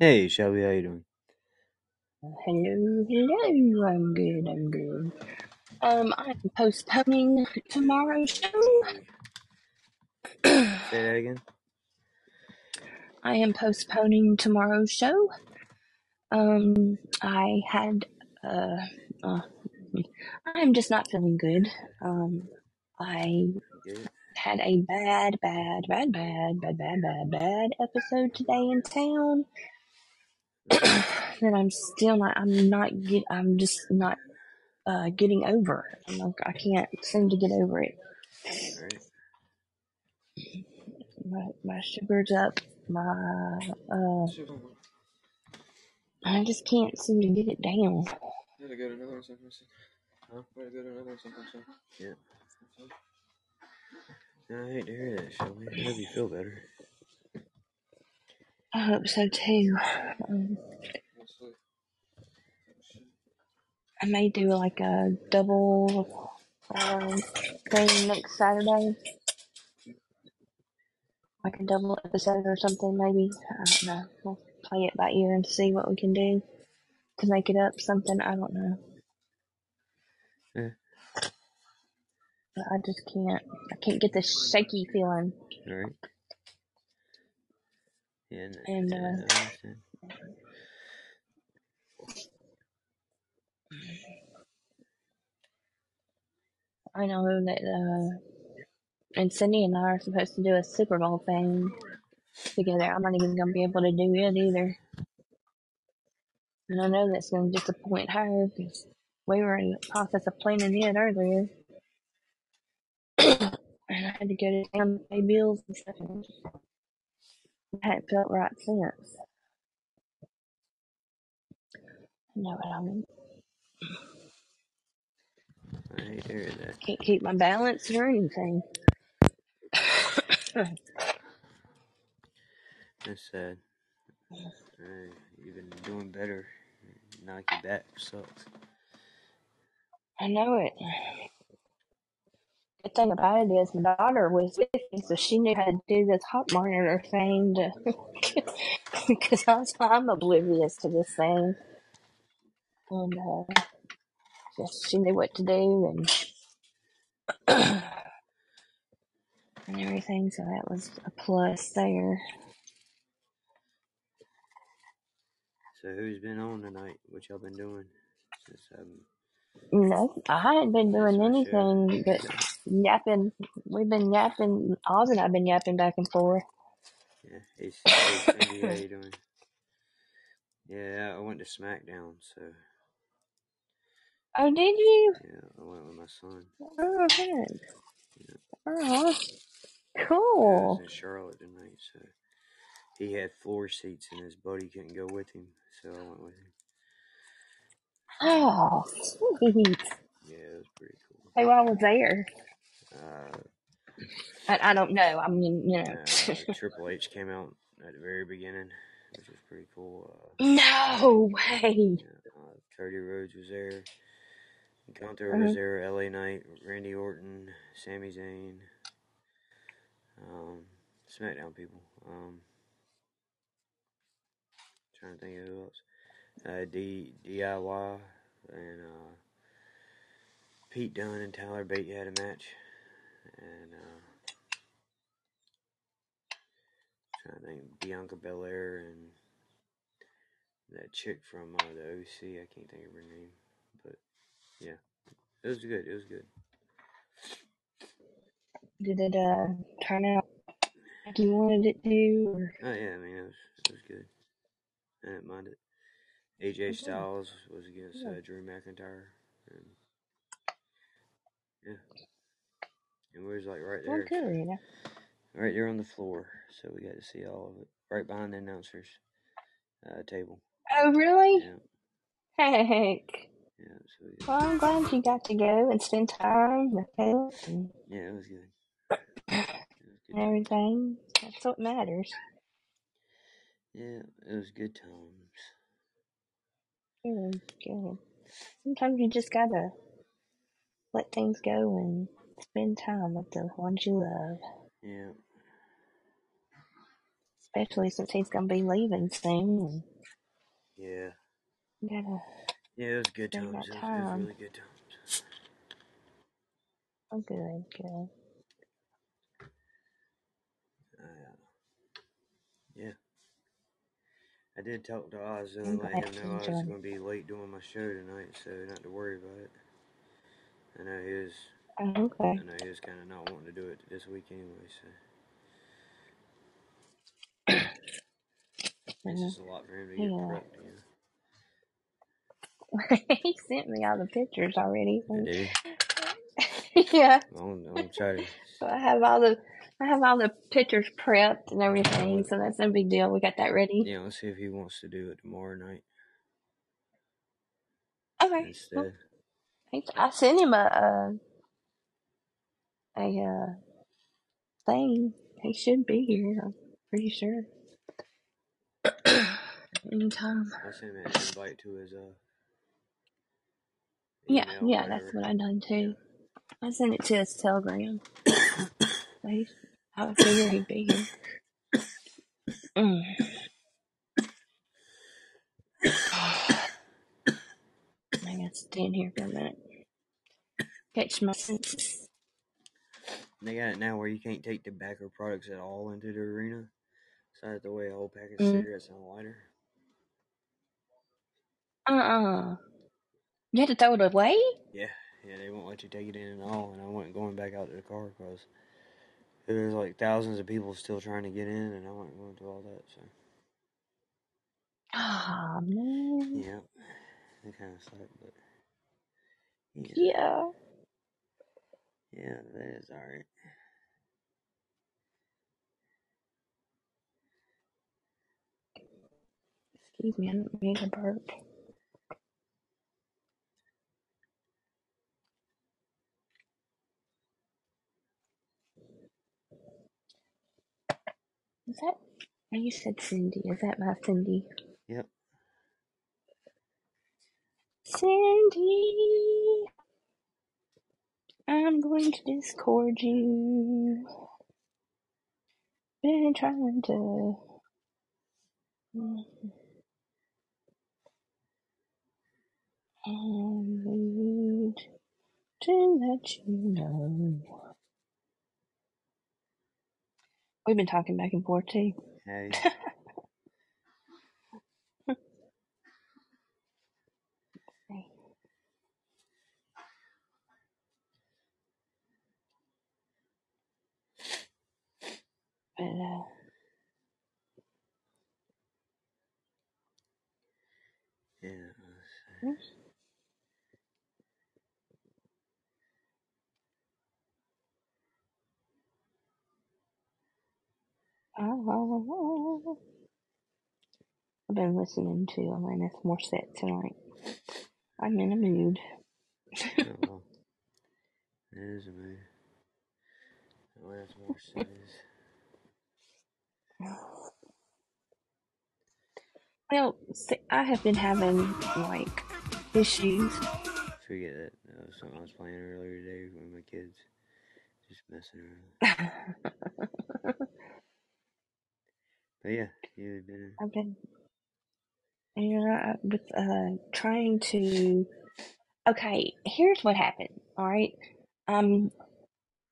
Hey, Shelby, how you doing? Hello, hello. I'm good. I'm good. Um, I'm postponing tomorrow's show. Say that again. I am postponing tomorrow's show. Um, I had uh, uh I'm just not feeling good. Um, I had a bad, bad, bad, bad, bad, bad, bad, bad episode today in town. that I'm still not. I'm not get. I'm just not uh getting over. I'm like, I can't seem to get over it. Right. My my sugar's up. My uh, I just can't seem to get it down. Gotta go to another one someplace. Huh? Gotta go to another one someplace. Yeah. I hate to hear that, Shelby. I hope you feel better. I hope so too. Um, I may do like a double um, thing next Saturday. Like a double episode or something, maybe. I don't know. Play it by ear and see what we can do to make it up. Something I don't know. Yeah. But I just can't. I can't get this shaky feeling. Right. Yeah. And, uh, I know that uh, and Cindy and I are supposed to do a Super Bowl thing together. I'm not even gonna be able to do it either. And I know that's gonna disappoint her because we were in the process of planning it earlier. and I had to go to town to pay bills and stuff. It hadn't felt right since. You know what I mean? I hear that. Can't keep my balance or anything. That's sad. You've been doing better. Knock your back sucks. I know it. Good thing about it is my daughter was with me, so she knew how to do this hot monitor thing to, because I'm, I'm oblivious to this thing. And uh, just she knew what to do and and everything, so that was a plus there. So who's been on tonight? What y'all been doing? Since um, No, I hadn't been doing That's my anything but yapping. We've been yapping. Oz and I've been yapping back and forth. yeah, hey, S- how you doing? Yeah, I went to SmackDown, so Oh, did you? yeah, I went with my son. Oh, good. Yeah. Oh, Yeah, I cool. was in Charlotte tonight, so he had floor seats and his buddy couldn't go with him, so I went with him. Oh, sweet. Yeah, it was pretty cool. Hey, well, I was there. Uh, I, I don't know. I mean, you know. uh, Triple H came out at the very beginning, which was pretty cool. Uh, no way. uh, Cody Rhodes was there. Gunther Uh-huh. was there. LA Knight, Randy Orton, Sami Zayn. Um, SmackDown people. Um, trying to think of who else. Uh, D DIY and uh, Pete Dunne and Tyler Bate had a match, and uh, trying to think Bianca Belair and that chick from uh, the OC. I can't think of her name, but yeah, it was good. It was good. Did it uh, turn out like you wanted it to? Or? Oh yeah, I mean it was it was good. I didn't mind it. AJ Styles was against uh, Drew McIntyre, and yeah, and we was like right there, right there on the floor, so we got to see all of it, right behind the announcers uh, table. Oh, really? Yeah, Heck. yeah, so we, Well, I'm glad you got to go and spend time with Caleb and yeah, it was good. It was good. and everything. That's what matters. Yeah, it was good times. Good, good. Sometimes you just gotta let things go and spend time with the ones you love. Yeah. Especially since he's gonna be leaving soon. Yeah. you gotta Yeah, it was good times. It was, it was really good times. oh good, good. Uh, yeah. I did talk to Oz and let him know I was going to be late doing my show tonight, so not to worry about it. I know he was, Oh, okay. I know he was kind of not wanting to do it this week anyway, so it's Mhm. just a lot for him to get Yeah. prepped, you know. he sent me all the pictures already. I did. yeah. I'm, I'm try to, So I have all the I have all the pictures prepped and everything, so that's no big deal. We got that ready. yeah, let's see if he wants to do it tomorrow night Okay. Well, instead. he- I sent him a a, a uh, thing. He should be here. I'm pretty sure. Anytime. I sent him an invite to his, uh, Yeah, yeah, that's what I done too. I sent it to his telegram. he, I figured he'd be here. Mm. I gotta stand here for a minute. Catch my senses. They got it now where you can't take tobacco products at all into the arena. So I have to weigh a whole pack of Mm. cigarettes and a lighter. Uh-uh. You had to throw it away? Yeah, yeah, they won't let you take it in at all. And I wasn't going back out to the car because there's like thousands of people still trying to get in, and I wasn't going through all that. So Oh, man. yeah, it kind of sucked, but yeah, Yeah. yeah, that is all right. Excuse me, I didn't mean to burp. Is that... oh, You said Cindy. Is that my Cindy? Yep. Cindy! I'm going to Discord you. Been trying to... I need to let you know. We've been talking back and forth too. Hey, But uh, yeah. I've been listening to Alanis Morissette tonight. I'm in a mood. Oh, well. That is a. Oh, that's more says. Well, see, I have been having like issues. Forget that. That was something I was playing earlier today with my kids. Just messing around. But yeah, you've been. I've been, you know, I- with uh trying to. Okay, here's what happened. All right, um,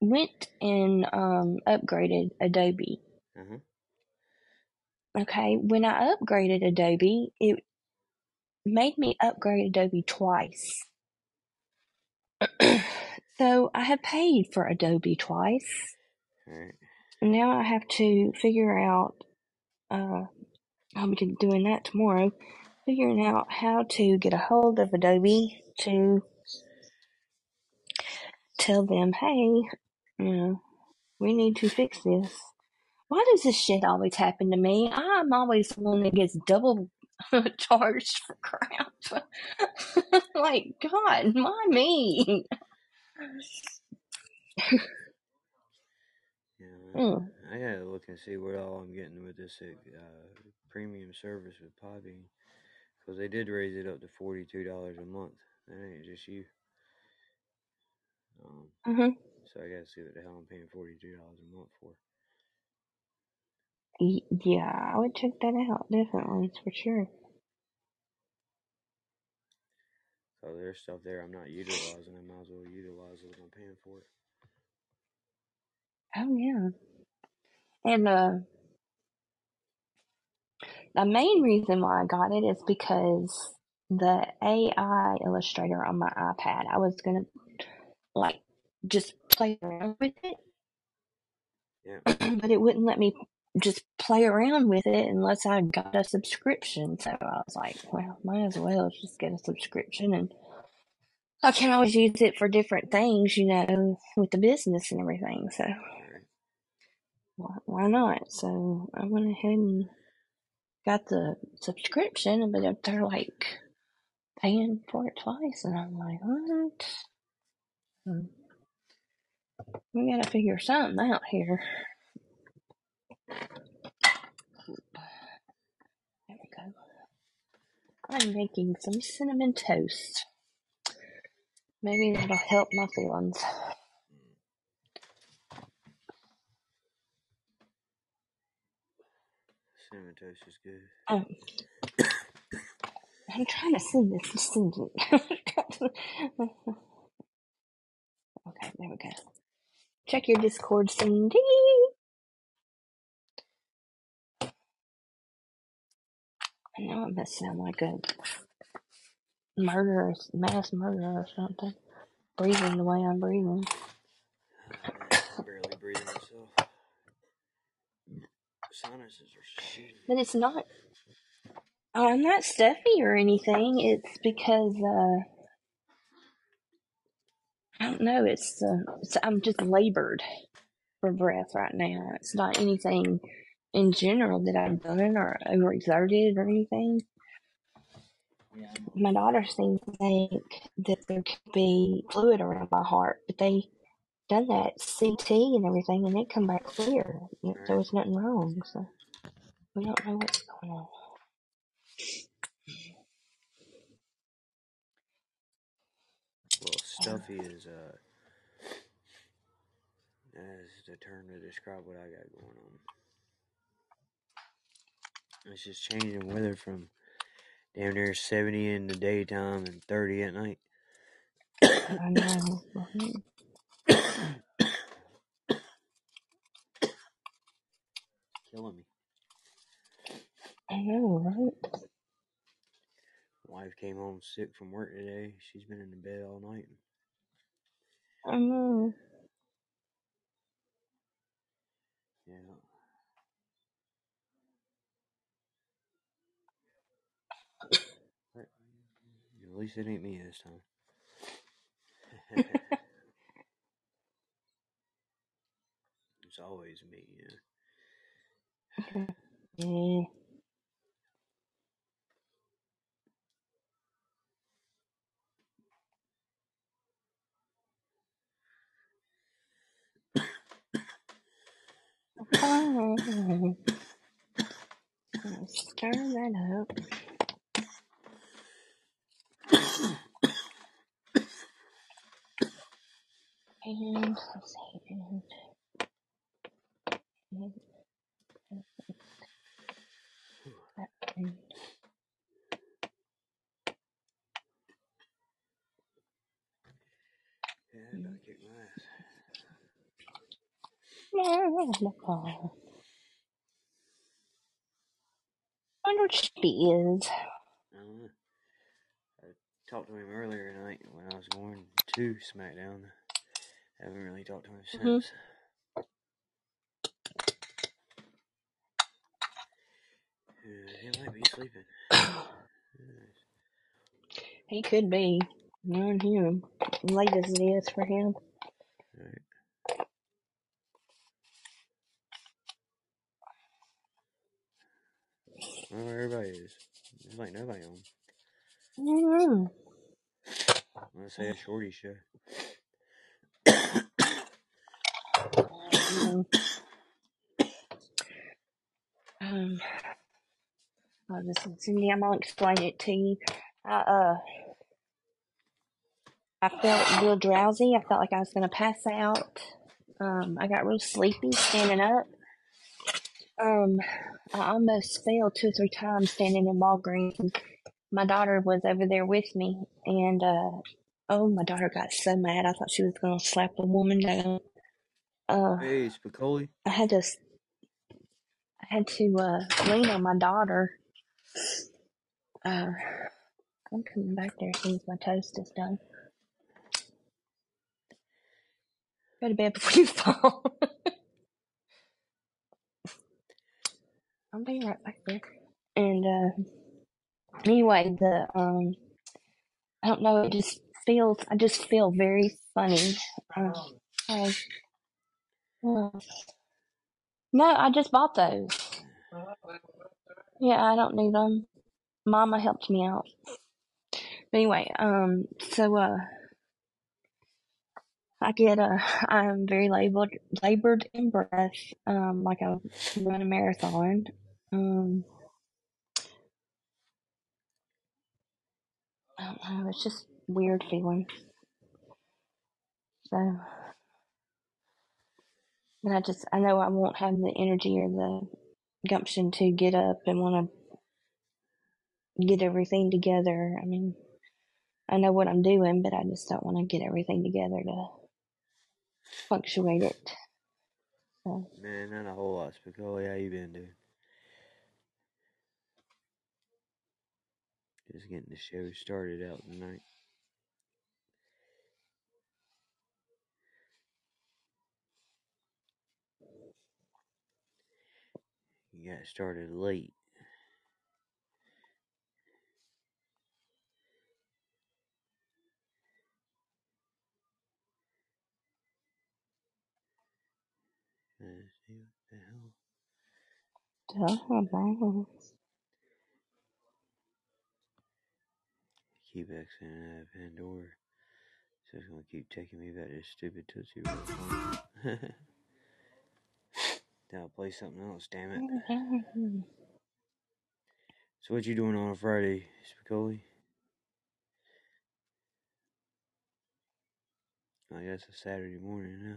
went and um upgraded Adobe. Uh huh. Okay, when I upgraded Adobe, it made me upgrade Adobe twice. so I have paid for Adobe twice. Now I have to figure out, uh, I'll be doing that tomorrow, figuring out how to get a hold of Adobe to tell them, hey, you know, we need to fix this. Why does this shit always happen to me? I'm always the one that gets double charged for crap. like, God, why me? Mm. I gotta look and see what all I'm getting with this uh, premium service with Podbean. Because they did raise it up to $42 a month. That ain't just you. Um, Mhm. so I gotta see what the hell I'm paying $42 a month for. Yeah, I would check that out definitely It's for sure. So there's stuff there I'm not utilizing. I might as well utilize what I'm paying for it. Oh yeah, and uh, the main reason why I got it is because the AI illustrator on my iPad. I was gonna like just play around with it, Yeah. but it wouldn't let me just play around with it unless I got a subscription. So I was like, well, might as well just get a subscription and I can always use it for different things, you know, with the business and everything. So. Why, not? So I went ahead and got the subscription, but they're like paying for it twice, and I'm like, what? Hmm. We gotta figure something out here. There we go. I'm making some cinnamon toast. Maybe that'll help my feelings. Cinnamon toast is good. Um, I'm trying to send this Cindy. okay, there we go. Check your Discord, Cindy. I know it must sound like a murderer, mass murderer or something. Breathing the way I'm breathing. I'm barely breathing myself. Sinuses are shooting. But it's not, I'm not stuffy or anything. It's because, uh, I don't know. It's, uh, it's, I'm just labored for breath right now. It's not anything in general that I've done or overexerted or anything. Yeah. My daughter seems to think that there could be fluid around my heart, but they done that CT and everything, and it come back clear. There Right. was nothing wrong, so we don't know what's going on. Well, stuffy is uh, that's the term to describe what I got going on. It's just changing weather from damn near seventy in the daytime and thirty at night. I know. Killing me. I know, right? Wife came home sick from work today. She's been in the bed all night. I know. Yeah. At least it ain't me this time. it's always me, yeah. Fine. Mm. Stir that up. And let's see. And, and, that, and, Yeah, I kick my ass. I wonder what she is. I don't know. I talked to him earlier tonight when I was going to SmackDown. I haven't really talked to him Mhm. since. Uh, he might be sleeping. He could be. Knowing him. Late as it is for him. Alright. Well, everybody is. There's like nobody on. I don't know. Let's say a shorty show. Um, um, Oh, this is Cindy. I'm gonna explain it to you. I uh, I felt real drowsy. I felt like I was gonna pass out. Um, I got real sleepy standing up. Um, I almost fell two or three times standing in Walgreens. My daughter was over there with me, and uh, oh, my daughter got so mad. I thought she was gonna slap a woman down. Uh, Hey, Spicoli. I had to, I had to uh, lean on my daughter. Uh, I'm coming back there as soon as my toast is done. Go to bed before you fall. I'll be right back there. And uh, anyway, the um, I don't know. It just feels. I just feel very funny. I, uh, no, I just bought those. Yeah, I don't need them. Mama helped me out. But anyway, um, so uh, I get uh, I'm very labored, labored in breath. Um, like I run a marathon. Um, I don't know. It's just weird feeling. So, and I just I know I won't have the energy or the gumption to get up and want to get everything together. I mean, I know what I'm doing, but I just don't want to get everything together to punctuate it. So, Man, not a whole lot, Spicoli. How you been, dude? Just getting the show started out tonight. You got started late. Let's see what the hell. oh, Keep exiting out of Pandora. So it's gonna keep taking me back to this stupid Tootsie Roll then play something else, damn it. Mm-hmm. So what you doing on a Friday, Spicoli? I guess it's Saturday morning now.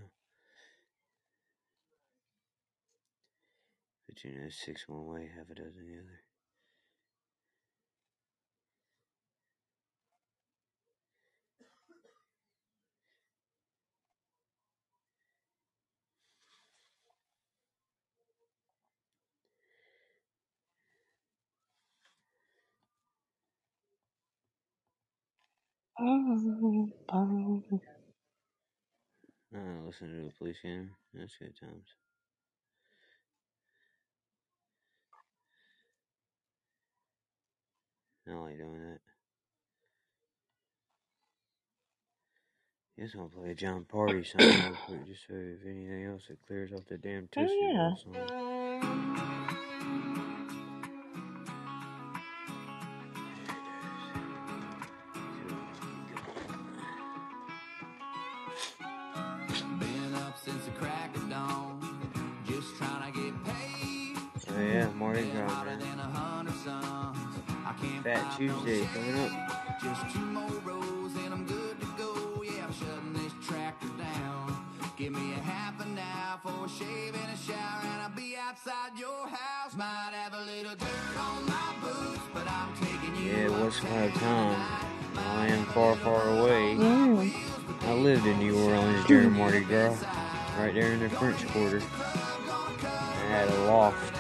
But you know, six one way, half a dozen the other. Uh, listen to the police game. That's good times. I like doing that. Guess I'll play a Jon Pardi song quick, just so if anything else, it clears off the damn tissue. Oh yeah. Tuesday coming up. Just two more rows and I'm good to go. Yeah, I'm shutting this tractor down. Give me a half an hour for a shave and a shower, and I'll be outside your house. Might have a little dirt on my boots, but I'm taking you Yeah, once upon a time, I am far, far away, Mm. I lived in New Orleans during Mardi Gras, right there in the French Quarter. I had a loft,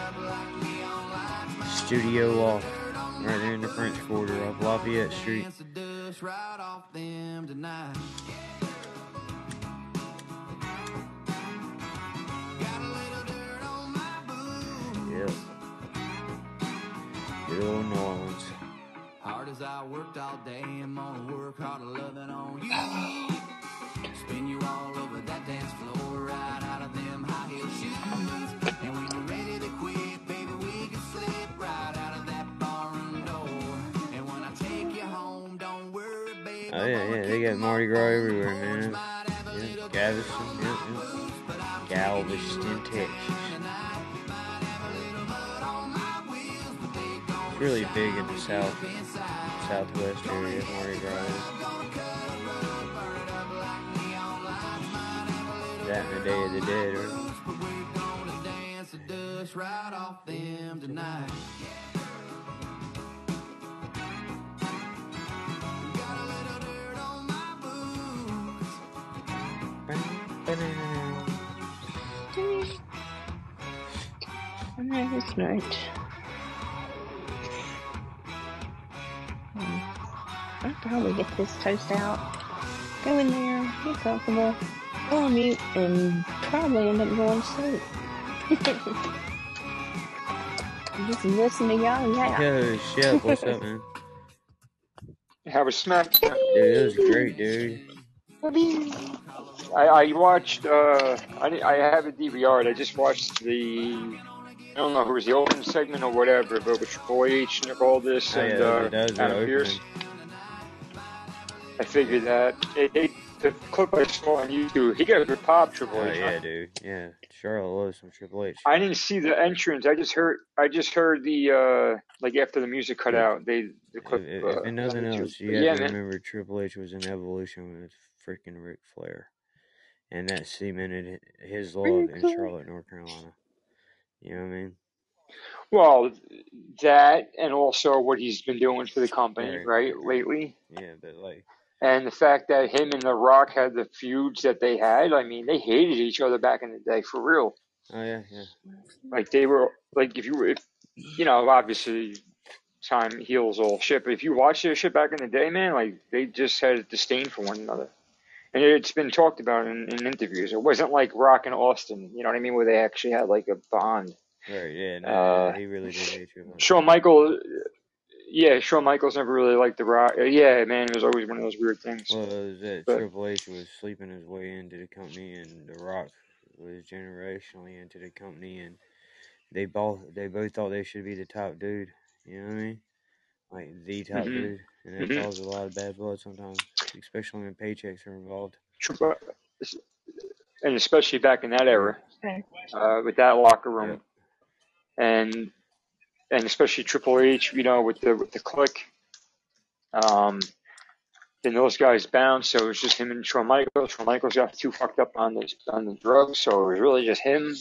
studio loft, right there in the French Quarter off Lafayette Street. Dance the dust right off them tonight. Got a little dirt on my boots. Yep. Good old New Orleans. Hard as I worked all day, I'm gonna work hard loving on you. Spin you all over that yeah, yeah, they got Mardi Gras everywhere, man. Yep, Galveston, yep, yep. Galveston, Texas. It's really big in the south, southwest area, Mardi Gras. That and the Day of the Dead, right? Oh, no, that's right. Hmm. I'll probably get this toast out, go in there, get comfortable, go on mute, and probably end up going to sleep. Just listen to y'all yap. Yo, Chef, what's up, man? Have a snack. Dude, it was great, dude. I, I watched. Uh, I I have a DVR. I just watched the. I don't know if it was the opening segment or whatever, but with Triple H, Nick Aldis, Oh, and yeah, uh, that was Adam Pearce. I figured that it, it, the clip I saw on YouTube, he got a good pop. Triple Oh, H. yeah, dude. Yeah. Charlotte loves some Triple H. I didn't see the entrance. I just heard. I just heard the uh, like after the music cut out. They the clip. if, Uh, if nothing else, you But have yeah, to man. remember Triple H was in Evolution with freaking Ric Flair. And that cemented his love in Charlotte, North Carolina. You know what I mean? Well, that and also what he's been doing for the company, Right, right, right, lately. Yeah, but like, And the fact that him and The Rock had the feuds that they had, I mean, they hated each other back in the day for real. oh yeah, yeah. Like they were like if you were, if you know, obviously time heals all shit. But if you watch their shit back in the day, man, like they just had a disdain for one another. And it's been talked about in, in interviews. It wasn't like Rock and Austin, you know what I mean, where they actually had like a bond. Right, yeah, no, Uh, he really did hate you. Shawn Michael, yeah, Shawn Michaels never really liked The Rock. Uh, Yeah, man, it was always one of those weird things. Well, it was that But Triple H was sleeping his way into the company, and The Rock was generationally into the company, and they both they both thought they should be the top dude. You know what I mean? Like the top hmm dude, and that hmm causes a lot of bad blood sometimes, especially when paychecks are involved. and especially back in that era, uh, with that locker yeah, room, and and especially Triple H, you know, with the with the click. Um, then those guys bounced, so it was just him and Shawn Michaels. Shawn Michaels got too fucked up on the on the drugs, so it was really just him.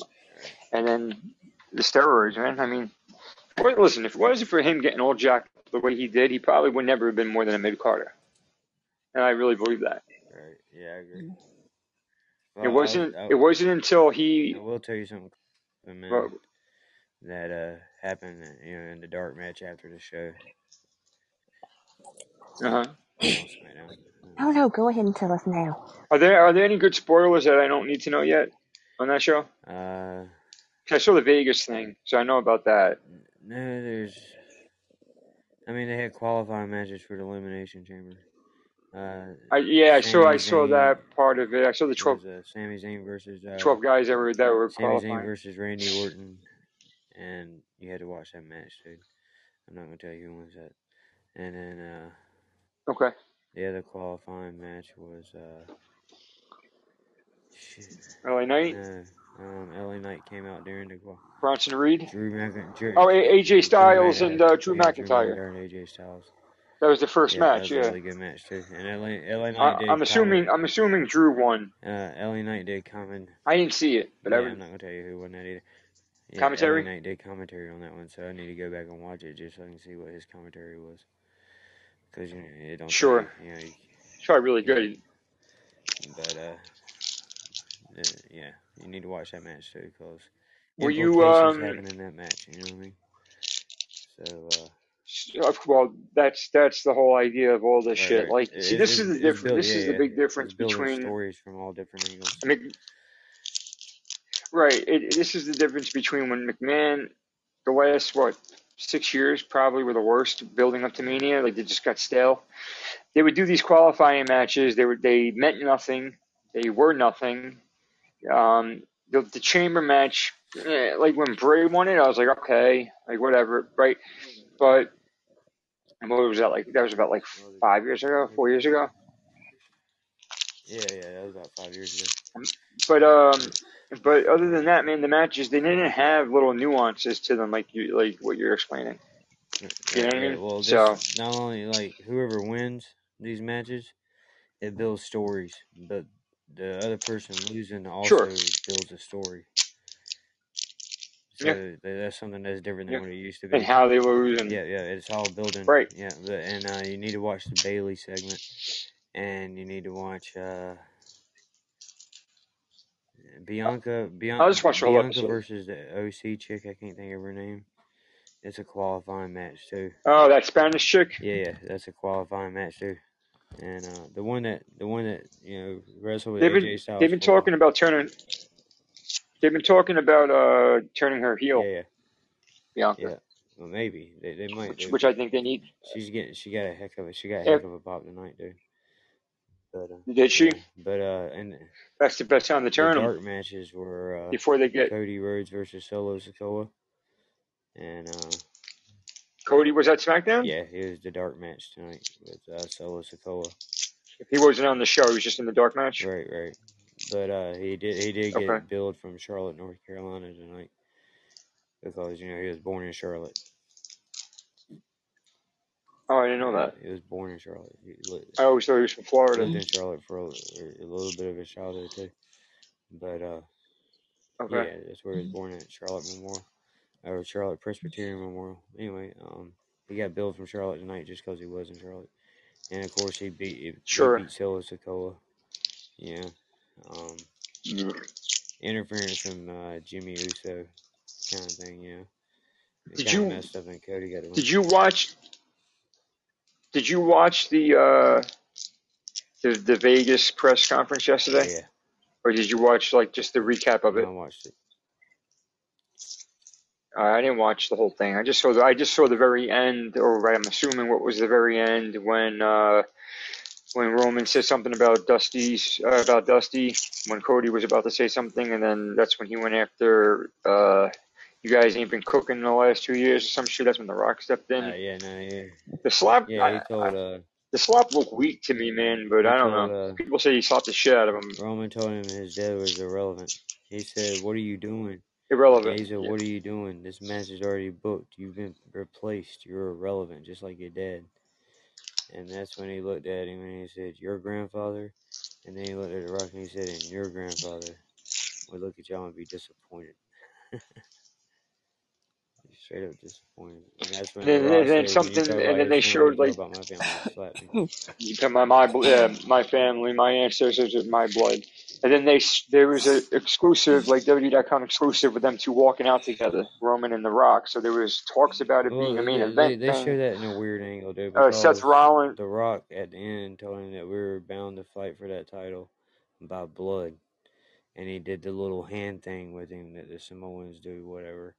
And then the steroids, man. I mean, listen, if it wasn't for him getting all jacked the way he did, he probably would never have been more than a mid carder. And I really believe that. right. Yeah, I agree. It Well, I, wasn't. I, It wasn't until he. I will tell you something, man, Well, that uh happened, you know, in the dark match after the show uh-huh. Oh no, go ahead and tell us now. Are there are there any good spoilers that I don't need to know yet on that show? Uh, 'Cause I saw the Vegas thing, so I know about that. no, there's. I mean, they had qualifying matches for the Elimination Chamber. Uh, I yeah, I saw I saw Zayn that part of it. I saw the 12, was uh, Sami Zayn versus uh, 12 guys that were that were Sami Zayn versus Randy Orton, and you had to watch that match, dude. I'm not gonna tell you who wins that. And then uh, Okay. the other qualifying match was uh, shit. LA Knight, No, um, LA Knight came out during the qual. Bronson Reed. Drew McIntyre. Oh, AJ Styles Mc, and uh, Drew Drew McIntyre. McIntyre and AJ Styles. That was the first Yeah, that match. was a really good match too. And LA, LA Knight I, did I'm assuming. I'm assuming Drew won. Uh, LA Knight did comment. I didn't see it, but I Yeah, would I'm not gonna tell you who won that either. Yeah, LA commentary. Knight did commentary on that one, so I need to go back and watch it just so I can see what his commentary was. Cause you know, it don't Sure. you know, you- It's probably really good. but uh, uh, yeah, you need to watch that match too, cause Were you um? happen in that match. You know what I mean? So uh, Well, that's that's the whole idea of all this right, shit. Like, see, this is the difference. This Yeah, is the big difference between. stories from all different angles. I mean, right. It, this is the difference between when McMahon, the last what six years probably were the worst building up to Mania. Like they just got stale. They would do these qualifying matches. They were they meant nothing. They were nothing. Um, the, the chamber match, eh, like when Bray won it, I was like, okay, like whatever, right? But what was that like? That was about like What was it? five years ago, four years ago. Yeah, yeah, that was about five years ago. But um, but other than that, man, the matches they didn't have little nuances to them like you like what you're explaining. You know what I right. mean? Well, So not only like whoever wins these matches, it builds stories, but the other person losing also sure, builds a story. So yeah, that's something that's different yeah, than what it used to be. and how they lose and Yeah, yeah, it's all building. right. Yeah, but and uh, you need to watch the Bayley segment, and you need to watch uh, Bianca, Bianca, just watch the whole Bianca episode. versus the OC chick. I can't think of her name. It's a qualifying match too. Oh, that Spanish chick. Yeah, yeah, that's a qualifying match too. And uh, the one that the one that you know wrestled with They've been AJ Styles they've been talking about turning. They've been talking about uh turning her heel, yeah, Bianca, yeah. Well, maybe they they might. which which I think they need. she's getting she got a heck of a she got a Yeah, heck of a pop tonight, dude. But uh, did she? yeah, but uh, and That's the best time to the turn them dark matches were uh, before they get Cody Rhodes versus Solo Sikoa, and uh, Cody. Was that SmackDown? yeah, it was the dark match tonight with uh, Solo Sikoa. If he wasn't on the show, he was just in the dark match. Right, right. But uh, he did he did get Okay. billed from Charlotte, North Carolina tonight because you know he was born in Charlotte. Oh, I didn't know that. he was born in Charlotte. He I always thought he was from Florida. lived in Charlotte for a, a little bit of his childhood too. But uh, Okay. yeah, that's where he was born at Charlotte Memorial or Charlotte Presbyterian Memorial. Anyway, um, he got billed from Charlotte tonight just because he was in Charlotte, and of course he beat he, he Sure. beat Solo Sikoa. Yeah, um, interference from uh, Jimmy Uso kind of thing. Yeah, it Did you messed up, and Cody got did you watch did you watch the uh the the Vegas press conference yesterday, yeah. or did you watch like just the recap of it? I watched it. Uh, I didn't watch the whole thing. I just saw the I just saw the very end, or I'm assuming what was the very end when uh when Roman said something about Dusty's uh, about Dusty when Cody was about to say something, and then that's when he went after uh you guys ain't been cooking in the last two years or some shit. That's when The Rock stepped Uh, in. yeah, no, yeah, The slap, yeah. He I, I, told uh, the slap looked weak to me, man, but I don't told know. uh, People say he slapped the shit out of him. Roman told him his dad was irrelevant. He said, "What are you doing?" Yeah, Irrelevant. he said, Yeah. "What are you doing? This match is already booked. You've been replaced. You're irrelevant, just like your dad." And that's when he looked at him and he said, "Your grandfather," and then he looked at the Rock and he said, "And your grandfather would look at y'all and be disappointed." Straight up disappointed. And that's when And then, and then said, "When you something, and then they showed like about my family." He slapped me. you my bl- yeah, my family, my ancestors, and my blood. And then they there was an exclusive like WWE.com exclusive with them two walking out together, Roman and The Rock. So there was talks about it being a Well, main they event they thing. show that in a weird angle, dude, Uh, Seth Rollins, The Rock at the end told him that we were bound to fight for that title by blood, and he did the little hand thing with him that the Samoans do, whatever,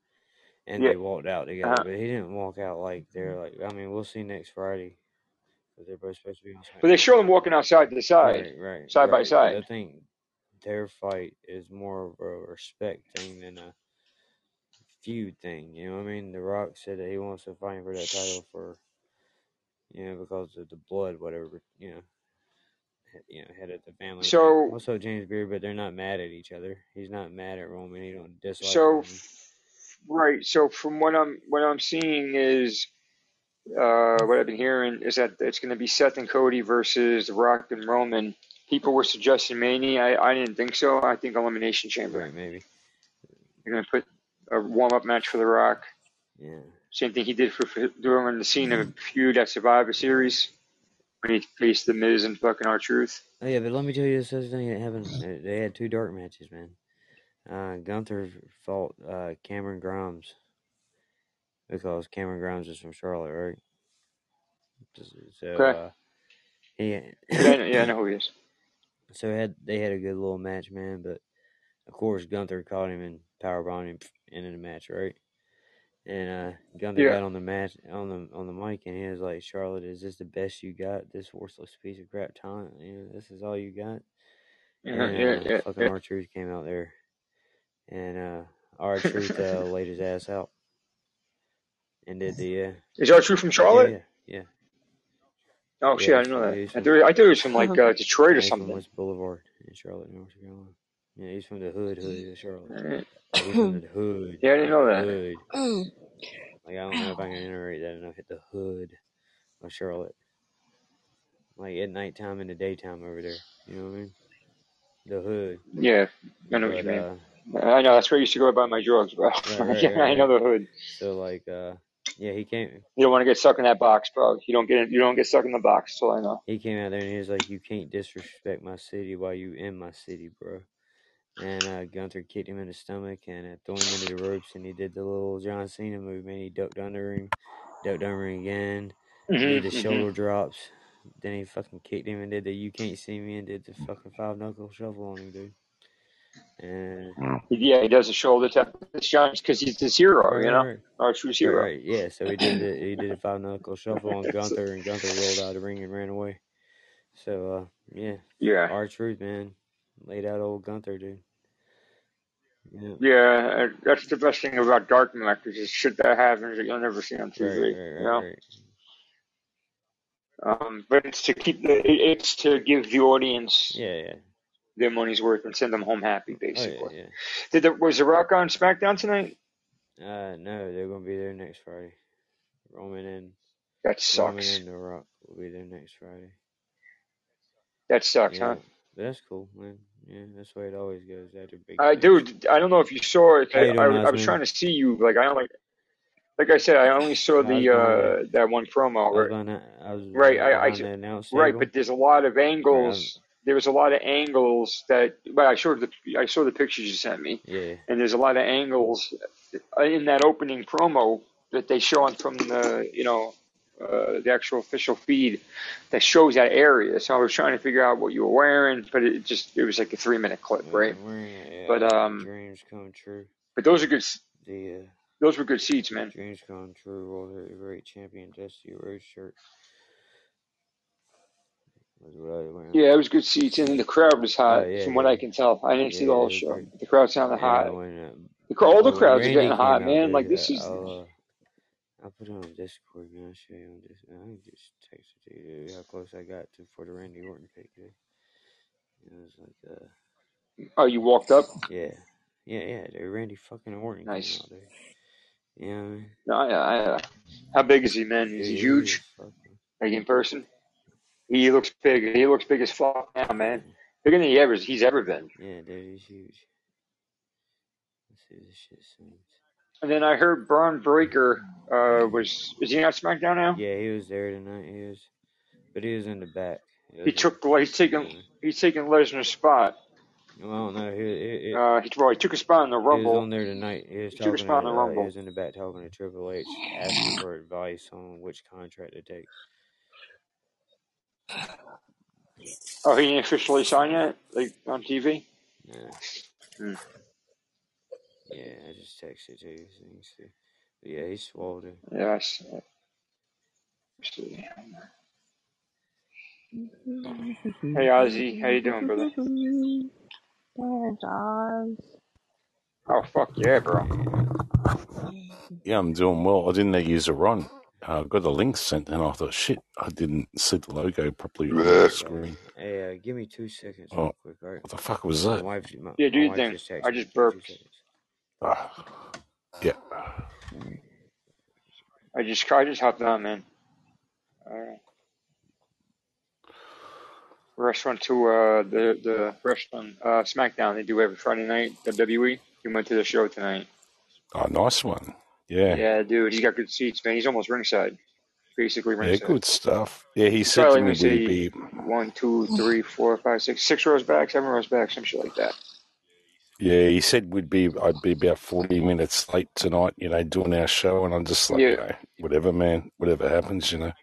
and yeah, they walked out together. uh, But he didn't walk out like they're like. I mean, we'll see next Friday because they're both supposed to be on but they show them walking outside to the side, Right, right, side by side. I think their fight is more of a respect thing than a feud thing. You know what I mean? The Rock said that he wants to fight for that title for you know because of the blood, whatever. You know, you know, head of the family. So, Also, James Beard, but they're not mad at each other. He's not mad at Roman. He don't dislike so Roman. Right. So from what I'm what I'm seeing is uh, what I've been hearing is that it's going to be Seth and Cody versus The Rock and Roman. People were suggesting Mania. I, I didn't think so. I think Elimination Chamber. Right, maybe. They're going to put a warm up match for The Rock. Yeah. Same thing he did for, for during the scene of a feud at Survivor Series when he faced The Miz and fucking R Truth. Oh yeah, but let me tell you this other thing that happened. They had two dark matches, man. Uh, Gunther fought uh, Cameron Grimes because Cameron Grimes is from Charlotte, right? So Okay. uh, he Yeah, I know, yeah, I know who he is. so had they had a good little match, man. But of course, Gunther caught him and powerbombed him into the match, right? And uh, Gunther Yeah. got on the match on the on the mic, and he was like, "Charlotte, is this the best you got? This worthless piece of crap talent? You know, this is all you got?" Yeah, And yeah, uh, yeah, fucking. R Truth came out there, and uh, R Truth uh, laid his ass out and did the uh, Is R Truth from Charlotte? yeah yeah Oh shit, I didn't know that. he's I from thought, I thought he was from like uh, Detroit or yeah, he's from something. West Boulevard in Charlotte, North Carolina. Yeah, he's from the hood hood of Charlotte. Alright. He's from the hood, Yeah, I didn't know the that. hood. Mm. Like I don't know if I can iterate that enough. Hit the hood of Charlotte. Like at nighttime and the daytime over there. You know what I mean? The hood. Yeah, I know what you mean. uh, I know that's where I used to go buy my drugs, bro. right, right, yeah, right, I know the hood. So like, uh, yeah, he came. You don't want to get stuck in that box, bro. You don't get you don't get stuck in the box. So I know. He came out there and he was like, "You can't disrespect my city while you in my city, bro." And uh, Gunther kicked him in the stomach and uh, threw him into the ropes, and he did the little John Cena movement. He ducked under him, ducked under him again, did hmm the hmm shoulder drops. Then he fucking kicked him and did the "You can't see me" and did the fucking five knuckle shuffle on him, dude. And Yeah, he does a shoulder tap. It's John because he's this hero, right, you know, right. our true hero. right, yeah. So he did the he did a five knuckle shuffle on Gunther, and Gunther rolled out of the ring and ran away. So uh, yeah, Yeah, R-Truth, man, laid out old Gunther, dude. Yeah, yeah. uh, That's the best thing about dark matches is shit that happens that you'll never see on right, TV. right, You know. right. Um, but it's to keep the it's to give the audience Yeah, yeah. Their money's worth and send them home happy, Oh yeah, basically. yeah. Did the, was the Rock on SmackDown tonight? Uh, no, they're gonna be there next Friday. Roman and That sucks. Roman and The Rock will be there next Friday. That sucks, Yeah, huh? that's cool, man. Yeah, that's the way it always goes after big Uh, things. dude, I don't know if you saw it. I, I, I was trying to see you. Like I only, like I said, I only saw the uh that one promo. I Right. I was right. I, I right, but there's a lot of angles. There was a lot of angles that. Well, I showed the I saw the pictures you sent me, yeah, and there's a lot of angles in that opening promo that they show on from the you know uh, the actual official feed that shows that area. So I was trying to figure out what you were wearing, but it just it was like a three minute clip, uh, right? But uh, um, dreams come true. but those are good. The uh, Those were good seats, man. dreams come true. World Heavyweight Champion Dusty Rhodes shirt was I. Yeah, it was good seats, and the crowd was Oh hot, yeah, from what I can tell. I didn't yeah. see the whole show. great. The crowd sounded And hot. when uh, The, all the crowds are getting hot, out, man. Like this uh, is. I'll uh, I'll put it on Discord, man. I'll show you on this. I just texted to you how close I got to for the Randy Orton pick. Dude. It was like uh, Oh, you walked up. yeah, yeah, yeah. Dude, Randy fucking Orton Nice. out, dude. You know what I? No, yeah, I, uh, how big is he, man? Is he huge? Like in person? He looks big. He looks big as fuck now, man. Bigger than he ever he's ever been. yeah, dude, he's huge. Let's see this shit seems. And then I heard Bron Breakker uh, was is he on SmackDown now? Yeah, he was there tonight. He was, but he was in the back. He He took well, he's taking he's taking Lesnar's spot. Well, no. He, he, he, Uh, he well he took a spot in the Rumble. he was on there tonight. He was He took a talking spot to. in the Uh, he Rumble. was in the back talking to Triple H, asking for advice on which contract to take. Oh, he didn't officially sign it, like on TV. Yeah. Hmm. Yeah, I just texted to you so you. But yeah, he swallowed it. Yes. Let's see. Hey Ozzy, how you doing, brother? There's Oz. Oh fuck yeah, bro. Yeah, I'm doing well. I didn't know you were on. I uh, got a link sent, and I thought, shit, I didn't see the logo properly on the screen. Hey, uh, give me two seconds, Oh, real quick, alright? what the fuck was My that? wife, my, Yeah, do your wife thing. just I just Give me two burped. seconds. Ah, yeah. I just I just hopped on, man. Uh, restaurant to uh the the restaurant uh SmackDown they do every Friday night WWE. He went to the show tonight. Oh, nice one. Yeah. Yeah, dude, he's got good seats, man. He's almost ringside, basically Yeah, ringside. good stuff. Yeah, he He's said probably to let me would see be, one, two, three, four, five, six, six rows back, seven rows back, some shit like that. yeah, he said we'd be, I'd be about 40 minutes late tonight, you know, doing our show. And I'm just like, you know, whatever, man, whatever happens, you know.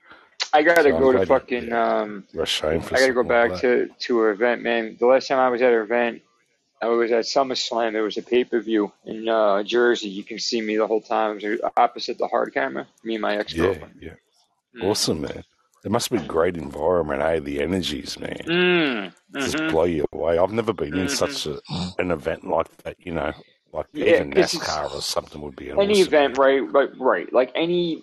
I gotta So go to fucking yeah, um. rush home for I gotta go like back to to an event, man. The last time I was at an event, I was at SummerSlam. There was a pay per view in uh, Jersey. You can see me the whole time. It was opposite the hard camera. Me and my ex girlfriend. yeah. Mm. Awesome, man. It must be a great environment, eh? The energies, man. Mm. Just Mhm. blow you away. I've never been in Mhm. such a, an event like that, you know. Like Yeah, even NASCAR or something would be an any awesome event, right? Right, right. Like any,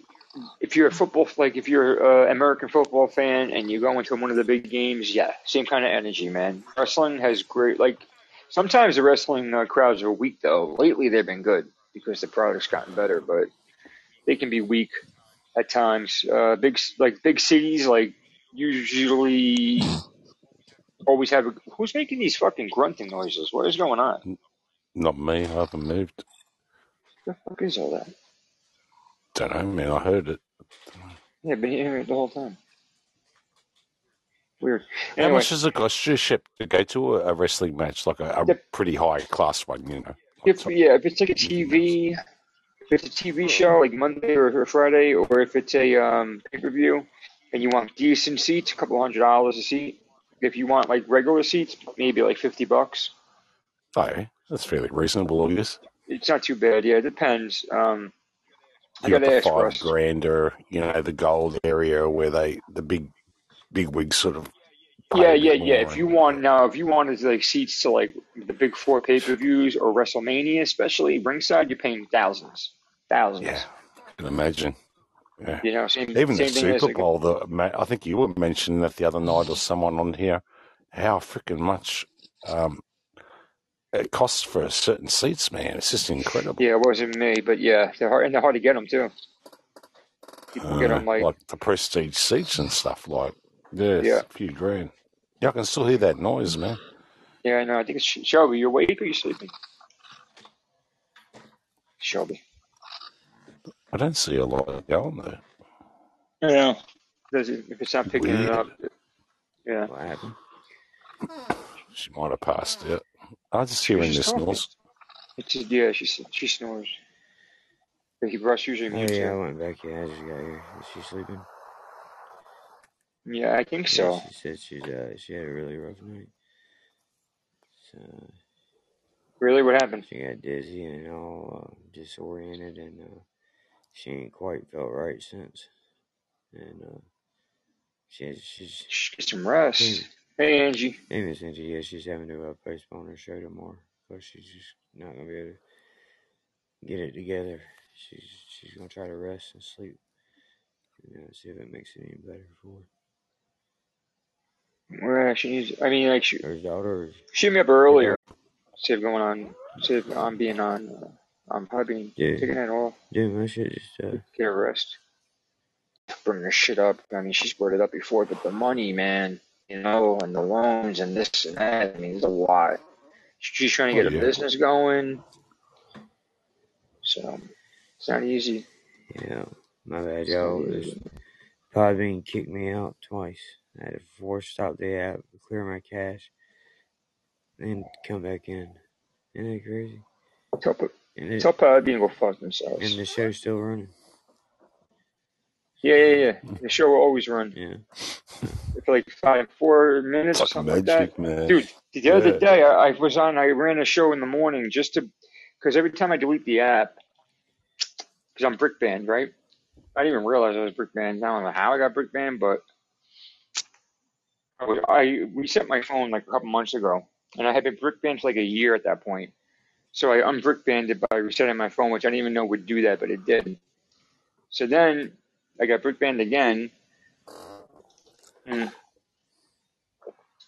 if you're a football, like if you're an American football fan and you go into one of the big games, yeah, same kind of energy, man. Wrestling has great, like sometimes the wrestling uh, crowds are weak though. Lately they've been good because the product's gotten better, but they can be weak at times. Uh, big like big cities like usually always have. A, who's making these fucking grunting noises? What is going on? Not me. I haven't moved. The fuck is all that? Don't know, man. I heard it. Yeah, been hearing it the whole time. Weird. How much does it cost Shep, to go to a, wrestling match, like a, a Yep. pretty high class one, you know? if yeah, if it's like a TV, if it's a TV show like Monday or, or Friday, or if it's a um, pay per view, and you want decent seats, a couple hundred dollars a seat. If you want like regular seats, maybe like fifty bucks. Oh, that's fairly reasonable, I guess. It's not too bad. Yeah, it depends. Um, I You got gotta the ask five Russ. grand or, you know, the gold area where they, the big, big wigs sort of. Yeah, yeah, yeah. If you want now, if you wanted like seats to like the big four pay per views or WrestleMania, especially ringside, you're paying thousands, thousands. Yeah, I can imagine. Yeah. You know, same Even the same thing as Super Bowl, the I think you were mentioning that the other night or someone on here, how freaking much um, it costs for certain seats, man. It's just incredible. Yeah, it wasn't me, but yeah, they're hard and they're hard to get them too. People get Uh, them like, like the prestige seats and stuff. Like, yeah, it's Yeah. a few grand. Yeah, I can still hear that noise, man. yeah, I know. I think it's Shelby. You're awake or you sleeping? Shelby. I don't see a lot of going there. Yeah. Does it, if it's not picking Weird. it up, yeah. What happened? She might have passed out. I just She was hearing just this talking. noise. It's just, yeah. She she snores. But he Russ usually Oh yeah, I went back. Yeah, I just got here. Is she sleeping? Yeah, I think so. she said she's uh she had a really rough night. So Really, what happened? she got dizzy and all uh, disoriented, and uh, she ain't quite felt right since. And uh, she she's Shh, Get some rest. Hey, Angie. Hey, Miss Angie, yeah, she's having to uh, postpone her show tomorrow because she's just not gonna be able to get it together. She's she's gonna try to rest and sleep, you know, see if it makes it any better for Well, she needs. I mean, like she, her. Her daughter, she me up earlier. See if going on. See if I'm being on. Uh, I'm probably Yeah. taking it off. dude, my shit just uh, Get a rest. Bring her shit up. I mean, she's brought it up before, but the money, man, you know, and the loans and this and that. I mean, it's a lot. She's trying to Oh, get a business going, so it's not easy. yeah, my bad, y'all. This Podbean kicked me out twice. I had to force stop the app, clear my cache, then come back in. Isn't that crazy? Tell, And it, top Podbean to go fuck themselves. and the show's still running. Yeah, yeah, yeah. The show will always run Yeah. for like five, four minutes or It's like something like that. man. Dude, the other day I, I was on, I ran a show in the morning just to, because every time I delete the app, because I'm brick banned, right? I didn't even realize I was brick banned. I don't know how I got brick banned, but I, reset my phone like a couple months ago, and I had been brick banned for like a year at that point. So I unbrick banned it by resetting my phone, which I didn't even know would do that, but it did. So then I got brick banned again. Mm.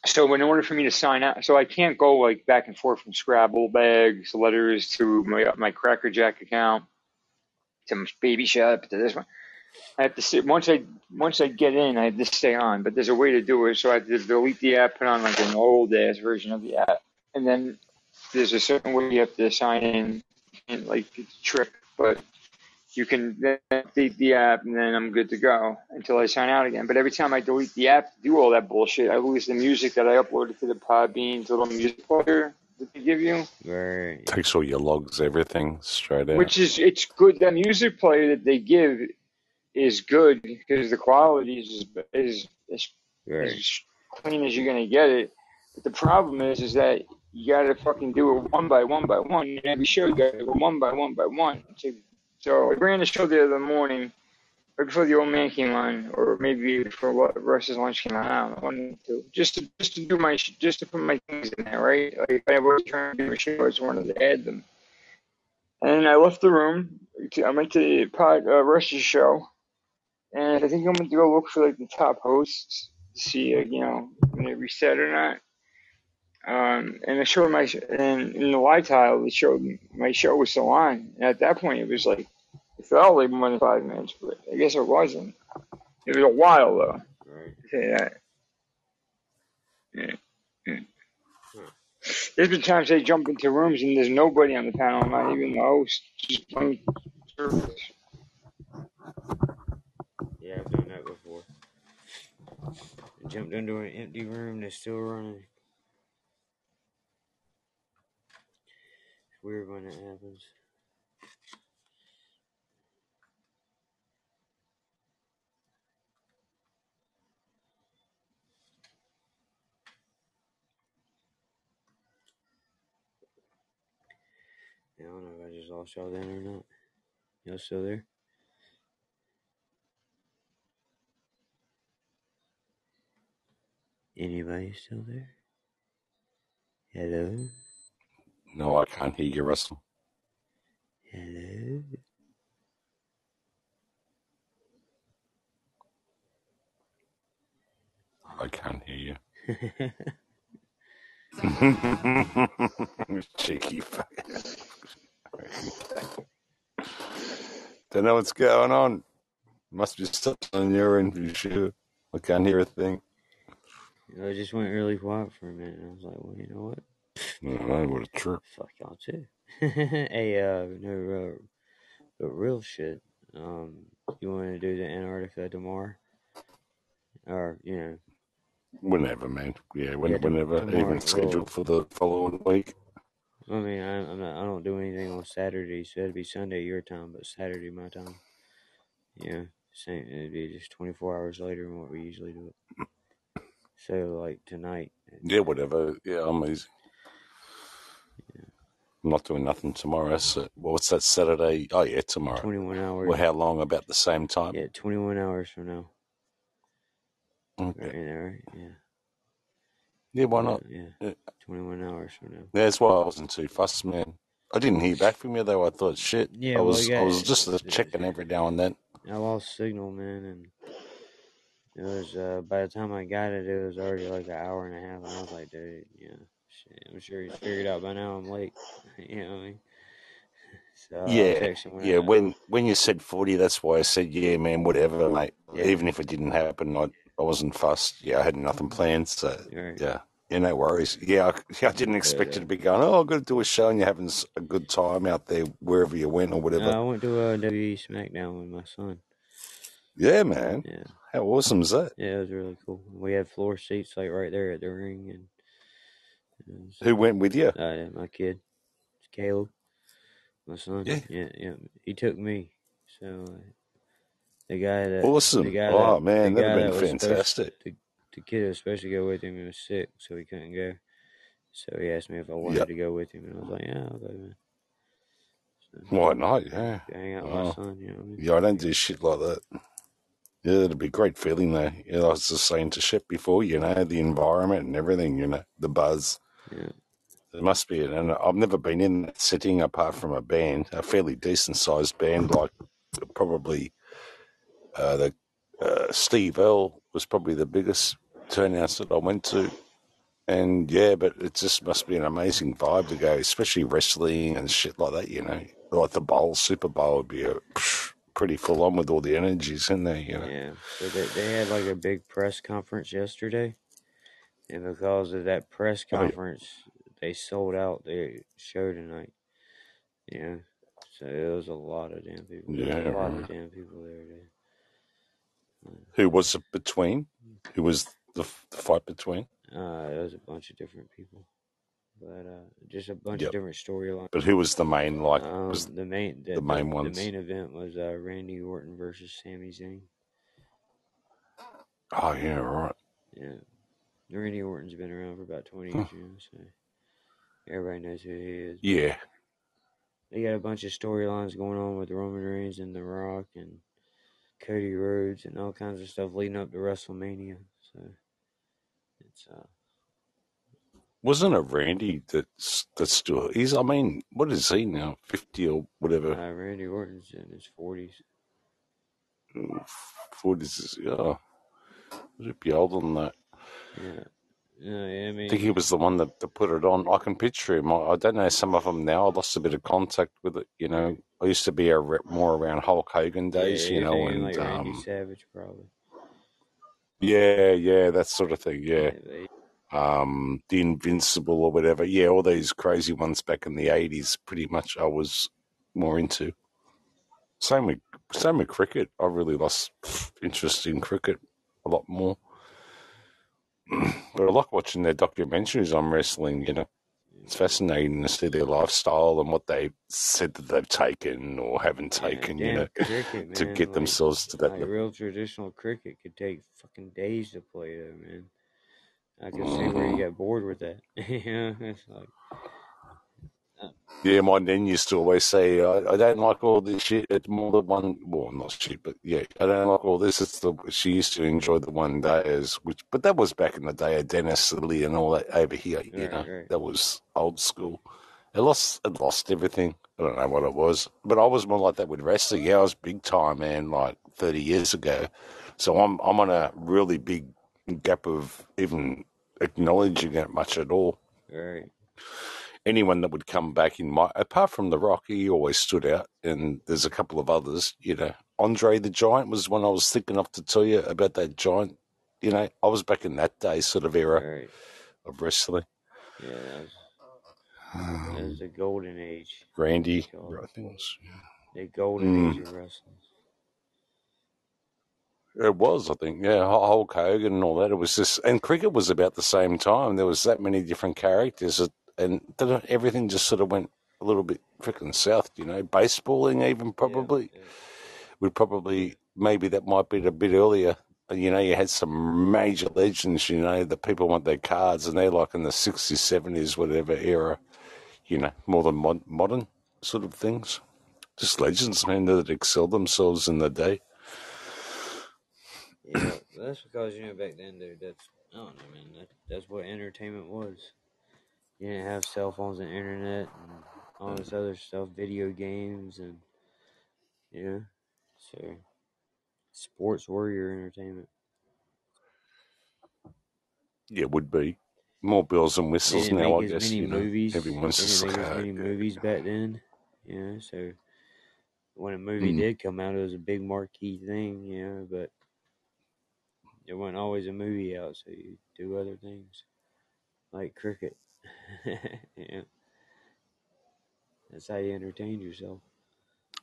So in order for me to sign out, so I can't go like back and forth from Scrabble bags, letters to my my Cracker Jack account, to Baby Shop, to this one. I have to sit once I once I get in, I have to stay on. But there's a way to do it, so I have to delete the app, put on like an old ass version of the app, and then there's a certain way you have to sign in, and like it's a trick, but you can then update the app and then I'm good to go until I sign out again. But every time I delete the app do all that bullshit, I lose the music that I uploaded to the Podbean little music player that they give you, Right. Takes all your logs, everything straight out. which is it's good. That music player that they give is good because the quality is is is, Right. as clean as you're gonna get it. But the problem is, is that you gotta fucking do it one by one by one. Every show you gotta go one by one by one. So, so I ran the show the other morning, right before the old man came on, or maybe before what Russ's lunch came on. I don't know, one two. Just to just to do my just to put my things in there, right? Like I was trying to do a show, I just wanted to add them. And I left the room. I went to the pod uh, Russ's show, and I think I'm going to go look for like the top hosts to see, uh, you know, when they reset or not. Um, and it showed my and in the live tile, it showed my show was still on. And at that point, it was like It felt like more than five minutes, but I guess it wasn't. It was a while though. Right. Say that. Yeah. yeah. Huh. There's been times they jump into rooms and there's nobody on the panel, not even the host, just playing service. Yeah, I've done that before. I jumped into an empty room that's still running. It's weird when that happens. I don't know if I just lost y'all then or not. Y'all still there? Anybody still there? Hello? No, I can't hear you, Russell. Hello? I can't hear you. Cheeky fucker. Don't know what's going on. Must be something on your end for sure. I can't hear a thing. I just went really quiet for a minute. And I was like, well, you know what? No, what a trip. Fuck y'all too. hey, uh, no, uh, but real shit. Um, you want to do the Antarctica tomorrow? Or, you know, Whenever, man. Yeah, when, Yeah, whenever. tomorrow, Even scheduled for the following week. I mean, I, I'm not, I don't do anything on Saturday, so it'd be Sunday your time, but Saturday my time. Yeah, same. It'd be just 24 hours later than what we usually do it. So, like tonight, Yeah, whatever. Yeah, I'm easy. I'm not doing nothing tomorrow. So, well, what's that Saturday? Oh, yeah, tomorrow. 21 hours. Well, how long? About the same time? Yeah, 21 hours from now. Okay. Right there, right? Yeah. Yeah, why not? Yeah, Yeah. 21 hours from now. That's why I wasn't too fussed, man. I didn't hear back from you though. I thought, shit. Yeah, I well, was, yeah, I was just checking every now and then. I lost signal, man, and it was uh, by the time I got it, it was already like an hour and a half, and I was like, dude, yeah, shit, I'm sure he's figured out by now I'm late. you know what I mean? So yeah, yeah. I- When when you said forty, that's why I said, yeah, man, whatever, mate. Yeah. Even if it didn't happen, I I wasn't fussed. Yeah, I had nothing planned, so Right. yeah, yeah, no worries. Yeah, I, I didn't expect Yeah. you to be going. Oh, I've got to do a show, and you're having a good time out there wherever you went or whatever. No, I went to a WWE SmackDown with my son. yeah, man. Yeah, How awesome is that? yeah, it was really cool. We had floor seats like right there at the ring, and was, Who went with you? uh, my kid, Caleb, my son. Yeah. yeah, yeah. He took me. So uh, the guy that Awesome. the guy Oh that, man, that'd have been fantastic. the, the kid that was supposed to go with him He was sick, so he couldn't go. So he asked me if I wanted Yep. to go with him, and I was like, "Yeah, I'll go, man." So, Why not? Yeah. hang out with Wow. my son, you know what I mean? Yeah, I don't do shit like that. Yeah, it'd be a great feeling though. You know, I was just saying to Shep before, you know, the environment and everything, you know, the buzz. Yeah, There must be it. And I've never been in that setting apart from a band, a fairly decent sized band, like probably uh, the uh, Steve L was probably the biggest turnouts that I went to. And yeah, but it just must be an amazing vibe to go, especially wrestling and shit like that, you know. Like the bowl, Super Bowl would be a, pretty full on with all the energies in there, you know. yeah. So they they had like a big press conference yesterday, and because of that press Oh, yeah. conference, they sold out their show tonight. Yeah, so it was a lot of damn people. Yeah, a lot right. of damn people there. Dude. Who was it between? Who was the, the fight between? Uh, it was a bunch of different people, but uh, just a bunch Yep. of different storylines. But who was the main, like, Um, was the main the, the main the, ones? The main event was uh, Randy Orton versus Sami Zayn. Oh, yeah, right. Yeah, Randy Orton's been around for about twenty Huh. years, you know, so everybody knows who he is. Yeah. They got a bunch of storylines going on with Roman Reigns and The Rock and Cody Rhodes and all kinds of stuff leading up to WrestleMania. So it's uh Wasn't it Randy that's that's still he's I mean, what is he now? Fifty or whatever. uh, Randy Orton's in his forties. Forties yeah. Would be older than that. Yeah, yeah. I I mean, think he was the one that, that put it on. I can picture him. I, I don't know some of them now. I lost a bit of contact with it, you know, I used to be a re- more around Hulk Hogan days, you you're know, and like um, Savage, probably. yeah, yeah, that sort of thing. Yeah, Yeah, they, um, the Invincible or whatever. Yeah, all these crazy ones back in the eighties. Pretty much, I was more into. Same with same with cricket. I really lost interest in cricket a lot more. But I like watching their documentaries on wrestling. You know, it's fascinating to see their lifestyle and what they said that they've taken or haven't yeah, taken. You know, cricket, to get Like, themselves to that like real traditional cricket could take fucking days to play, though, man. I can see where you get bored with that. you know, it's like, uh, Yeah, my nan used to always say, I, I don't like all this shit. It's more the one, well, not shit, but yeah, I don't like all this. It's the, she used to enjoy the one days, which, but that was back in the day of Dennis Lillee and all that over here, you know, right, right. that was old school. It lost, it lost everything. I don't know what it was, but I was more like that with wrestling. Yeah, I was big time, man, like 30 years ago. So I'm, I'm on a really big gap of even acknowledging it much at all. Right. anyone that would come back in my apart from the rock he always stood out and there's a couple of others you know. Andre the giant was one i was thinking of to tell you about that giant you know. I was back in that day sort of era Right. of wrestling. Yeah, that was, that was um, the golden age, randy i think it was The golden age mm, of wrestling. It was i think yeah Hul- hulk hogan and all that it was just and cricket was about the same time there was that many different characters and everything just sort of went a little bit freaking south you know baseballing even Yeah, probably yeah. would probably maybe that might be a bit earlier. You know, you had some major legends. You know, that people want their cards, and they're like in the sixties, seventies, whatever era. You know, more than mod- modern sort of things. Just legends, man, that excelled themselves in the day. Yeah, that's because you know back then, dude. That's I don't know, man. That, that's what entertainment was. You didn't have cell phones and internet and all this other stuff, video games and yeah. So sports were your entertainment. Yeah, would be more bells and They whistles didn't now. I guess many you know movies. everyone's just like, oh, many movies back then. You know, so when a movie Mm. did come out, it was a big marquee thing. You know, but there wasn't always a movie out, so you do other things like cricket. yeah, that's how you entertained yourself.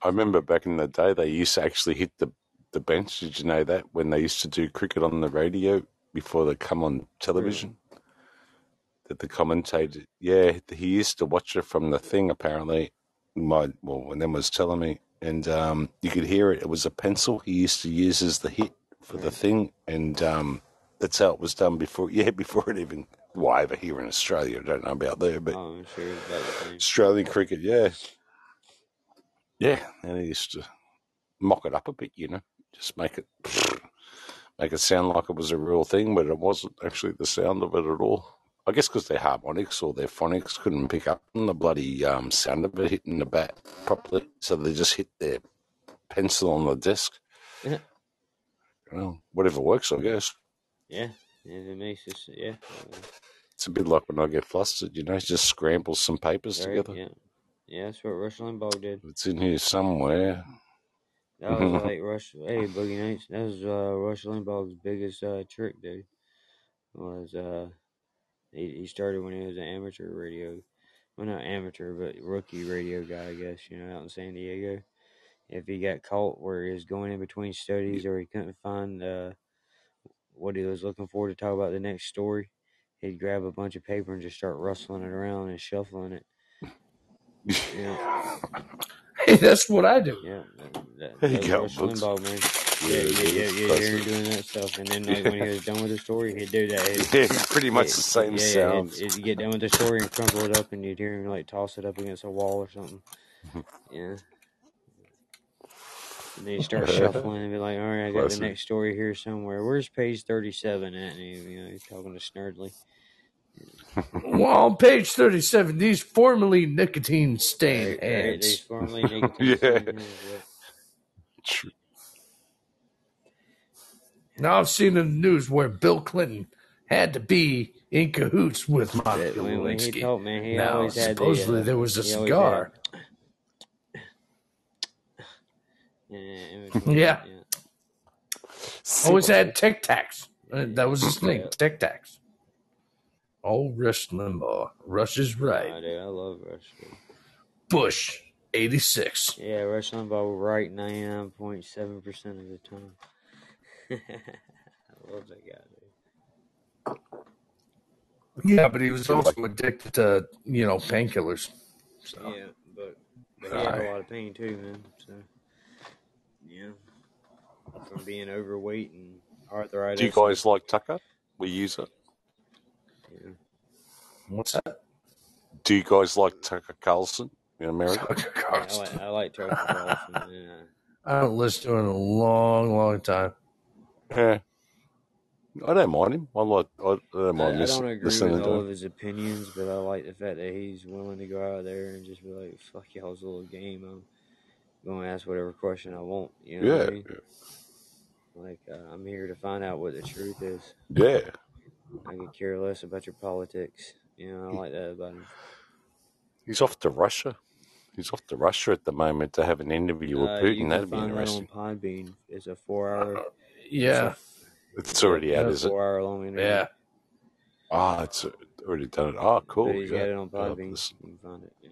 I remember back in the day they used to actually hit the the bench. Did you know that when they used to do cricket on the radio before they come on Really? television? that the commentator, yeah, he used to watch it from the thing apparently. My well, when them was telling me, and um, you could hear it. It was a pencil he used to use as the hit for the thing, and um, that's how it was done before. Yeah, before it even. Well, over here in Australia, I don't know about there, but Oh, sure about. Australian cricket, yeah, yeah, and he used to mock it up a bit, you know, just make it make it sound like it was a real thing, but it wasn't actually the sound of it at all. I guess because their harmonics or their phonics couldn't pick up on the bloody um, sound of it hitting the bat properly, so they just hit their pencil on the desk. Yeah, Well, whatever works, I guess. yeah. It makes us, yeah. It's a bit like when I get flustered, you know, just scramble some papers together. Yeah. Yeah, that's what Rush Limbaugh did. It's in here somewhere. That was like Rush. Hey, Boogie Nights. That was uh, Rush Limbaugh's biggest uh, trick, dude. Was uh, he, he started when he was an amateur radio, well not amateur, but rookie radio guy, I guess. You know, out in San Diego. If he got caught where he was going in between studies or he couldn't find uh, what he was looking for to talk about the next story, he'd grab a bunch of paper and just start rustling it around and shuffling it. Yeah, Hey, that's what I do. yeah. That, that, that was Limbaugh, man. Yeah, Yeah, yeah, yeah, yeah, yeah. that's You're it. doing that stuff, and then like when he was done with the story, he'd do that. He'd, Yeah, pretty much the same yeah. He'd, he'd get done with the story and crumple it up, and you'd hear him like toss it up against a wall or something. Yeah. And then you start shuffling and be like, "All right, I got the next story here somewhere. Where's page thirty-seven at?" And you know, he's talking to Snerdley. Well, on page 37, these formerly nicotine Right, stained right. These formerly nicotine yeah. stained hands. Yep. True. Now I've seen in the news where Bill Clinton had to be in cahoots with Monica But when, when he Lewinsky. talked, man, he Now, always had the. supposedly Uh, there was a he had. cigar. Yeah, Yeah. yeah. Always had Tic Tacs. Uh, That was his thing, Yeah. Tic Tacs. Oh, Rush Limbaugh. Rush is Nah, right. dude, I love Rush. Bush, 86. Yeah, Rush Limbaugh was right 99.7% of the time. I love that guy, dude. Yeah, but he was also addicted to, you know, painkillers. So. Yeah, but, but he had a lot of pain too, man. So, yeah. From being overweight and arthritis. Do you guys like Tucker? We use it. Yeah. What's that? Do you guys like Tucker Carlson in America? Tucker Yeah, I Carlson. like, I like Tucker Carlson. Yeah. I haven't listened to him in a long, long time. Yeah. I don't mind him. I like. I, I don't I, mind I don't agree listening with to all him. of his opinions, but I like the fact that he's willing to go out there and just be like, "Fuck y'all's little game. I'm going to ask whatever question I want." You know what Yeah, I mean? Like uh, I'm here to find out what the truth is. yeah. I could care less about your politics. You know, I like that about him. He's off to Russia. He's off to Russia at the moment to have an interview with Uh, you Putin. can That'd be find that interesting. on Podbean. It's a four-hour. Yeah. It's already out, is it? Four-hour-long interview. Yeah. Ah, it's already done it. Oh, cool. But he's yeah. got it on I'll Podbean. listen. You can find it. Yeah,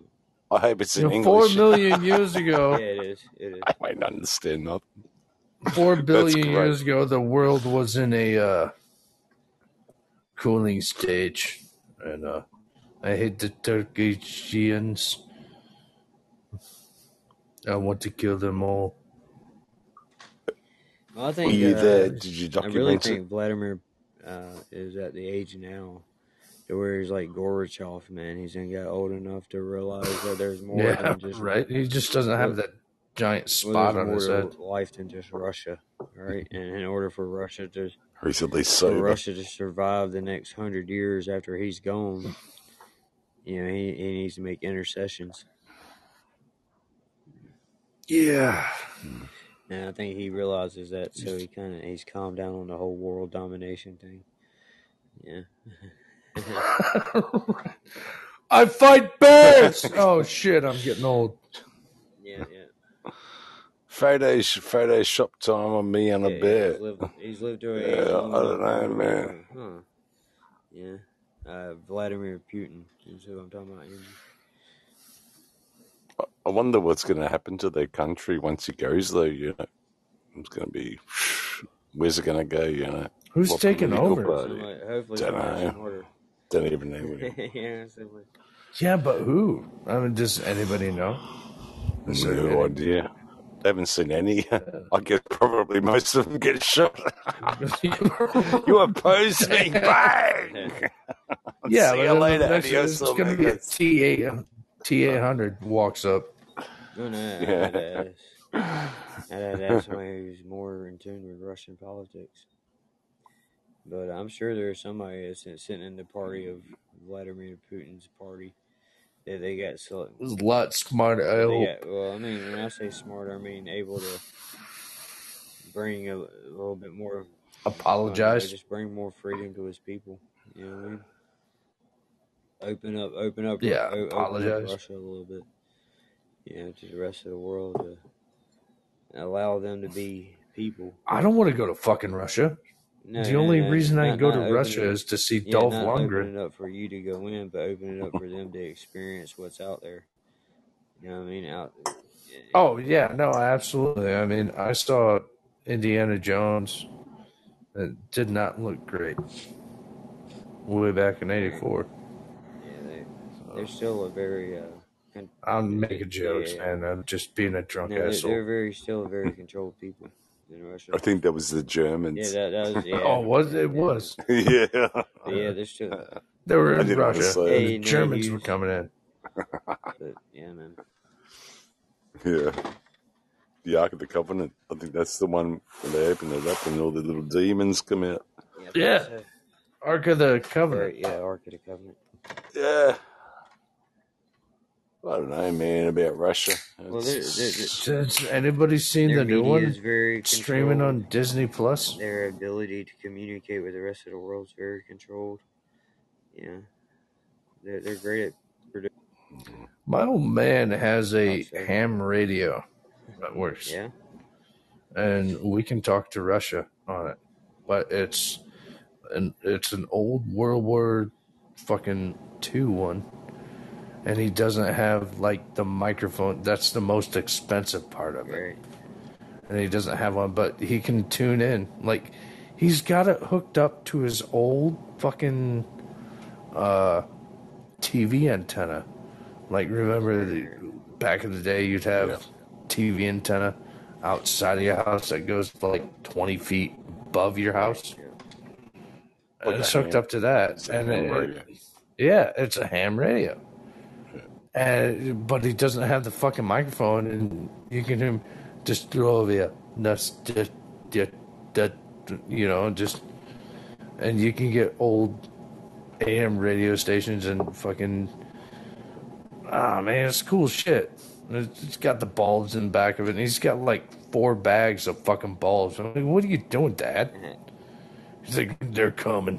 I hope it's You in know, English. million years yeah ago, it is. It is. I might not understand nothing. Four billion years ago, the world was in a uh, cooling stage. And uh, I hate the Turkish I want to kill them all. Well, I Were think. you uh, there? Did you I really document it? think Vladimir uh, is at the age now to where he's like Gorbachev, man. He's gonna get old enough to realize that there's more Yeah, than just right. He just doesn't have that giant well, spot there's on more his head. life than just Russia, right? And in order for Russia to Or he's at least for. Russia to survive the next hundred years after he's gone, you know, he, he needs to make intercessions. Yeah. And I think he realizes that, so he kind of he's calmed down on the whole world domination thing. Yeah. I fight bears. oh shit! I'm getting old. Yeah, yeah. Friday, Friday shop time on me and a Yeah, bear. He's lived, he's lived to Yeah, a I long don't know, man. Huh. Yeah. Uh, Vladimir Putin is who I'm talking about. I wonder what's going to happen to their country once he goes, though. You know, it's going to be. Where's it going to go? You know, Who's What taking over? party? Somebody, hopefully, Dunno. Don't even know. yeah. Yeah, but who? I mean, does anybody know? No any- idea. I haven't seen any. I guess probably most of them get shot. you oppose me, bang! yeah, See you uh, later. next- Adios, it's going to be a amigos. T eight T eight hundred walks up. No, no, I'd Yeah. ask. I'd ask somebody who's more in tune with Russian politics. But I'm sure there's somebody that's sitting in the party of Vladimir Putin's party that they got select. There's a lot smarter. I hope. got, well, I mean, when I say smart, I mean able to bring a, a little bit more. Apologize. Just bring more freedom to his people. You know what I mean? Open up, open up, Yeah, o- apologize. Russia a little bit. You know, to the rest of the world to allow them to be people. I don't want to go to fucking Russia. No, the no, only no, reason I not- go to Russia it- is to see yeah, Dolph not Lundgren. open it up for you to go in, but open it up for them to experience what's out there. You know what I mean? Out. Oh yeah, no, absolutely. I mean, I saw Indiana Jones. It did not look great. Way back in '84. Yeah, they, they're still a very. Uh, con- I'm making jokes, Yeah, man. I'm just being a drunk no, asshole. they're very still a very controlled people in Russia. I think that was the Germans. Yeah, that, that was yeah. Oh, was it was? yeah. Yeah, they're still. They were in Russia. Hey, the no, Germans you- were coming in. But yeah, man. Yeah. The Ark of the Covenant. I think that's the one where they open it up and all the little demons come out. Yeah. Yeah. Ark of the Or, Covenant. yeah, Ark of the Covenant. Yeah. I don't know, man, about Russia. Well, there, It's- there, Has anybody seen the new one is very streaming controlled. on Disney Plus? Their ability to communicate with the rest of the world is very controlled. Yeah, they're they're great at My old man has a I'd say. ham radio that works. yeah. and we can talk to Russia on it. But it's an it's an old World War fucking two one, and he doesn't have like the microphone. That's the most expensive part of it, Right. and he doesn't have one. But he can tune in. Like he's got it hooked up to his old fucking uh, TV antenna. Like remember the, back in the day, you'd have Yeah. TV antenna outside of your house that goes like twenty feet above your house. Like And it's hooked ham- up to that, it's and ham it- yeah, it's a ham radio. And but he doesn't have the fucking microphone, and you can hear him just throw over you, nuts, just, just, just, you know, just, and you can get old AM radio stations and fucking, ah man, it's cool shit. It's got the bulbs in the back of it, and he's got like four bags of fucking bulbs. I'm like, what are you doing, Dad? He's like, they're coming,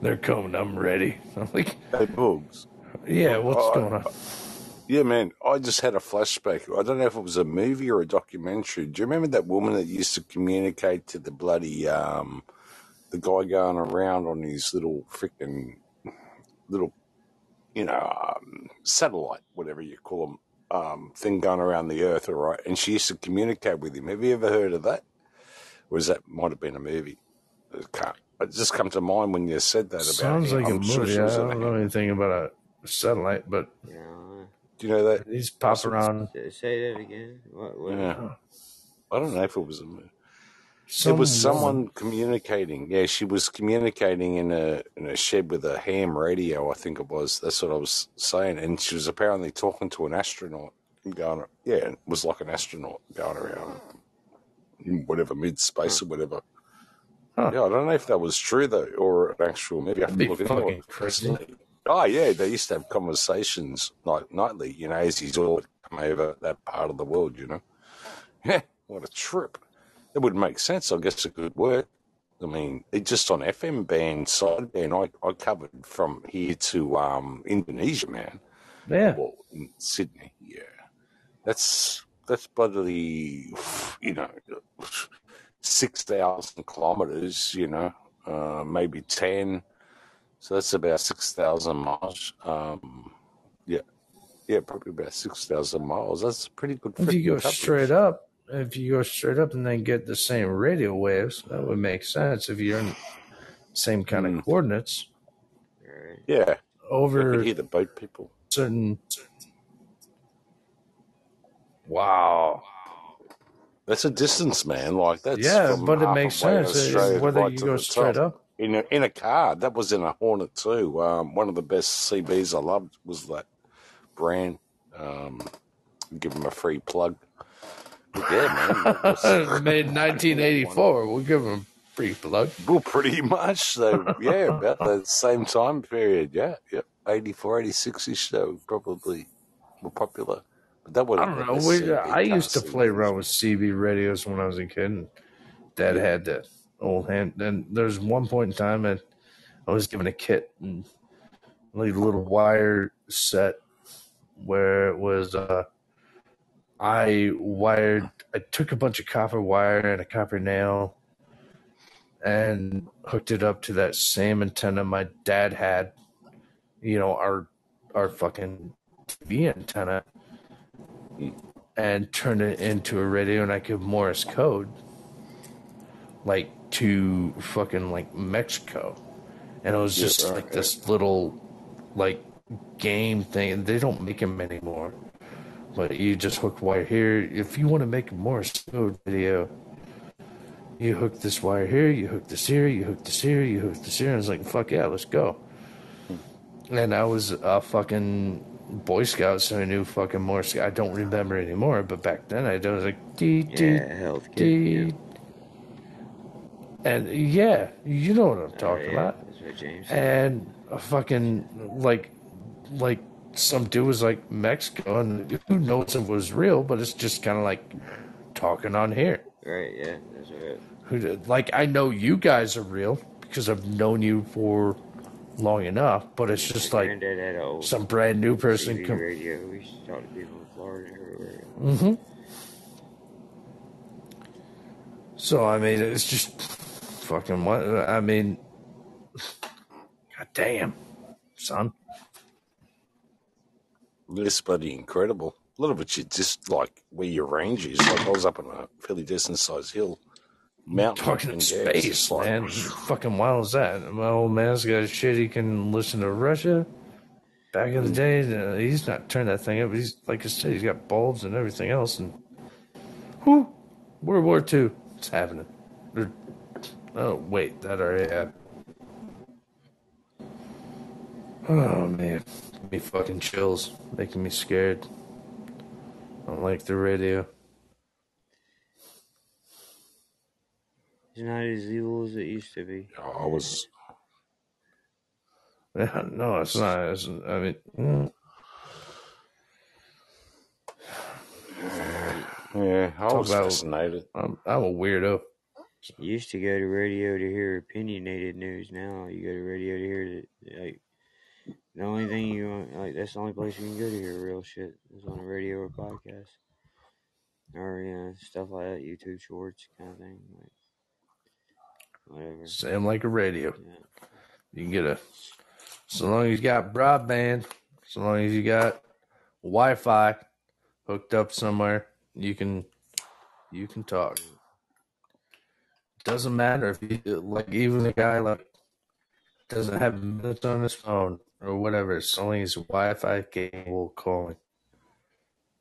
they're coming. I'm ready. I'm like, Hey, Boogs. yeah, what's Oh, going on? Yeah, man, I just had a flashback. I don't know if it was a movie or a documentary. Do you remember that woman that used to communicate to the bloody, um, the guy going around on his little freaking, little, you know, um, satellite, whatever you call them, um, thing going around the earth, all right? And she used to communicate with him. Have you ever heard of that? Or is that might have been a movie? It can't. It just come to mind when you said that about Sounds him. like a I'm sure movie. I don't know anything about a satellite, but Yeah. Do you know that? he's popping around. Say- Say that again. What? what Yeah. I don't know if it was a movie. Some it was woman- someone communicating. Yeah, she was communicating in a in a shed with a ham radio. I think it was. That's what I was saying. And she was apparently talking to an astronaut and going. Yeah, it was like an astronaut going around, in whatever mid space or whatever. Huh. Yeah, I don't know if that was true though, or an actual. Maybe I have to look into fucking it. Oh yeah, they used to have conversations like nightly. You know, as he's all come over that part of the world. You know. Yeah, what a trip. It would make sense. I guess it could work. I mean, it just on FM band side band, I, I covered from here to um, Indonesia, man. Yeah. Well, in Sydney, yeah. That's that's bloody, you know, six thousand kilometers. You know, uh, maybe ten. So that's about six thousand miles. Um, yeah, yeah, probably about six thousand miles. That's pretty good. If you go coverage. straight up, if you go straight up and then get the same radio waves, that would make sense. If you're in the same kind Mm. of coordinates yeah, over could hear the boat people. certain. Wow. That's a distance, man. Like that's Yeah, from but it makes sense. Australia whether right you go straight top. up. In a in a car. That was in a Hornet too. Um, one of the best CBs I loved was that brand. Um, give them a free plug. Yeah, man. was- Made 1984. We'll give them a free plug. well, pretty much. So yeah, about the same time period. Yeah, yep. 84, 86 ish. So probably more popular. But that was I don't know. We, I used to play around. with CB radios when I was a kid. And Dad had that old hand. And there's one point in time that I was given a kit and like a little wire set where it was. Uh, I wired. I took a bunch of copper wire and a copper nail, and hooked it up to that same antenna my dad had. You know our our fucking TV antenna and turned it into a radio and I could Morse code like to fucking like Mexico. And it was Yeah, just right, like this little like game thing. They don't make them anymore. But you just hook wire here. If you want to make a Morse code video, you hook this wire here, you hook this here, you hook this here, you hook this here. And I was like, fuck yeah, let's go. Hmm. And I was a fucking Boy Scout, so I knew fucking Morse. I don't remember anymore, but back then I was like, dee, dee, Yeah, health. Yeah. dee. And yeah, you know what I'm talking yeah, about. That's what James. And a fucking like, like some dude was like Mexico, and who knows if it was real, but it's just kind of like talking on here. Right, yeah, that's right. Who did- like I know you guys are real because I've known you for long enough, but it's just like granddad had an old some brand new person CB come. radio. We used to talk to people in Florida everywhere. hmm So I mean, it's just fucking what I mean. God damn, son. This bloody incredible. A lot of it's just like where your range is. Like I was up on a fairly decent sized hill, mountain, Talking in and yeah, it's space, like- man. fucking wild is that? My old man's got shit. He can listen to Russia. Back in the day, uh, he's not turned that thing up. He's like I said, he's got bulbs and everything else. And whoo, World War II, it's happening. Or- oh wait, that already happened. Oh man, give me fucking chills, making me scared. I don't like the radio. It's not as evil as it used to be. I was Yeah, no, it's not. It's, I mean, mm, yeah, I Talk was about- fascinated. I'm, I'm a weirdo. You used to go to radio to hear opinionated news. Now you go to radio to hear the, like the only thing you want, like that's the only place you can go to hear real shit is on a radio or podcast or you know stuff like that, YouTube Shorts kind of thing, like whatever. Same like a radio. Yeah. You can get a, so long as you got broadband, so long as you got Wi-Fi hooked up somewhere, you can, you can talk. Doesn't matter if you like even a guy like doesn't have minutes on his phone or whatever. It's only his Wi-Fi cable calling,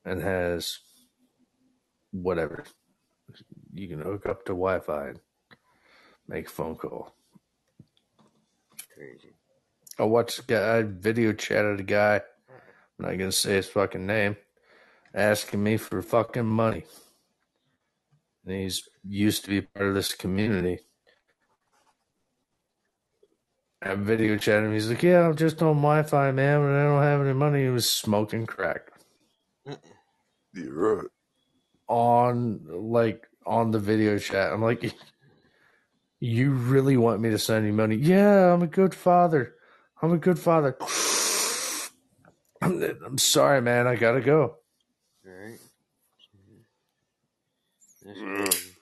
and has whatever. You can hook up to Wi-Fi and make a phone call. Crazy. I watched a guy I video chatted a guy. I'm not gonna say his fucking name, asking me for fucking money. And he's used to be part of this community. I video chatted him. He's like, "Yeah, I'm just on Wi-Fi, man, but I don't have any money." He was smoking crack You're right. on like on the video chat. I'm like, "You really want me to send you money?" Yeah, I'm a good father. I'm a good father. I'm, I'm sorry, man. I gotta go. Right? That's crazy.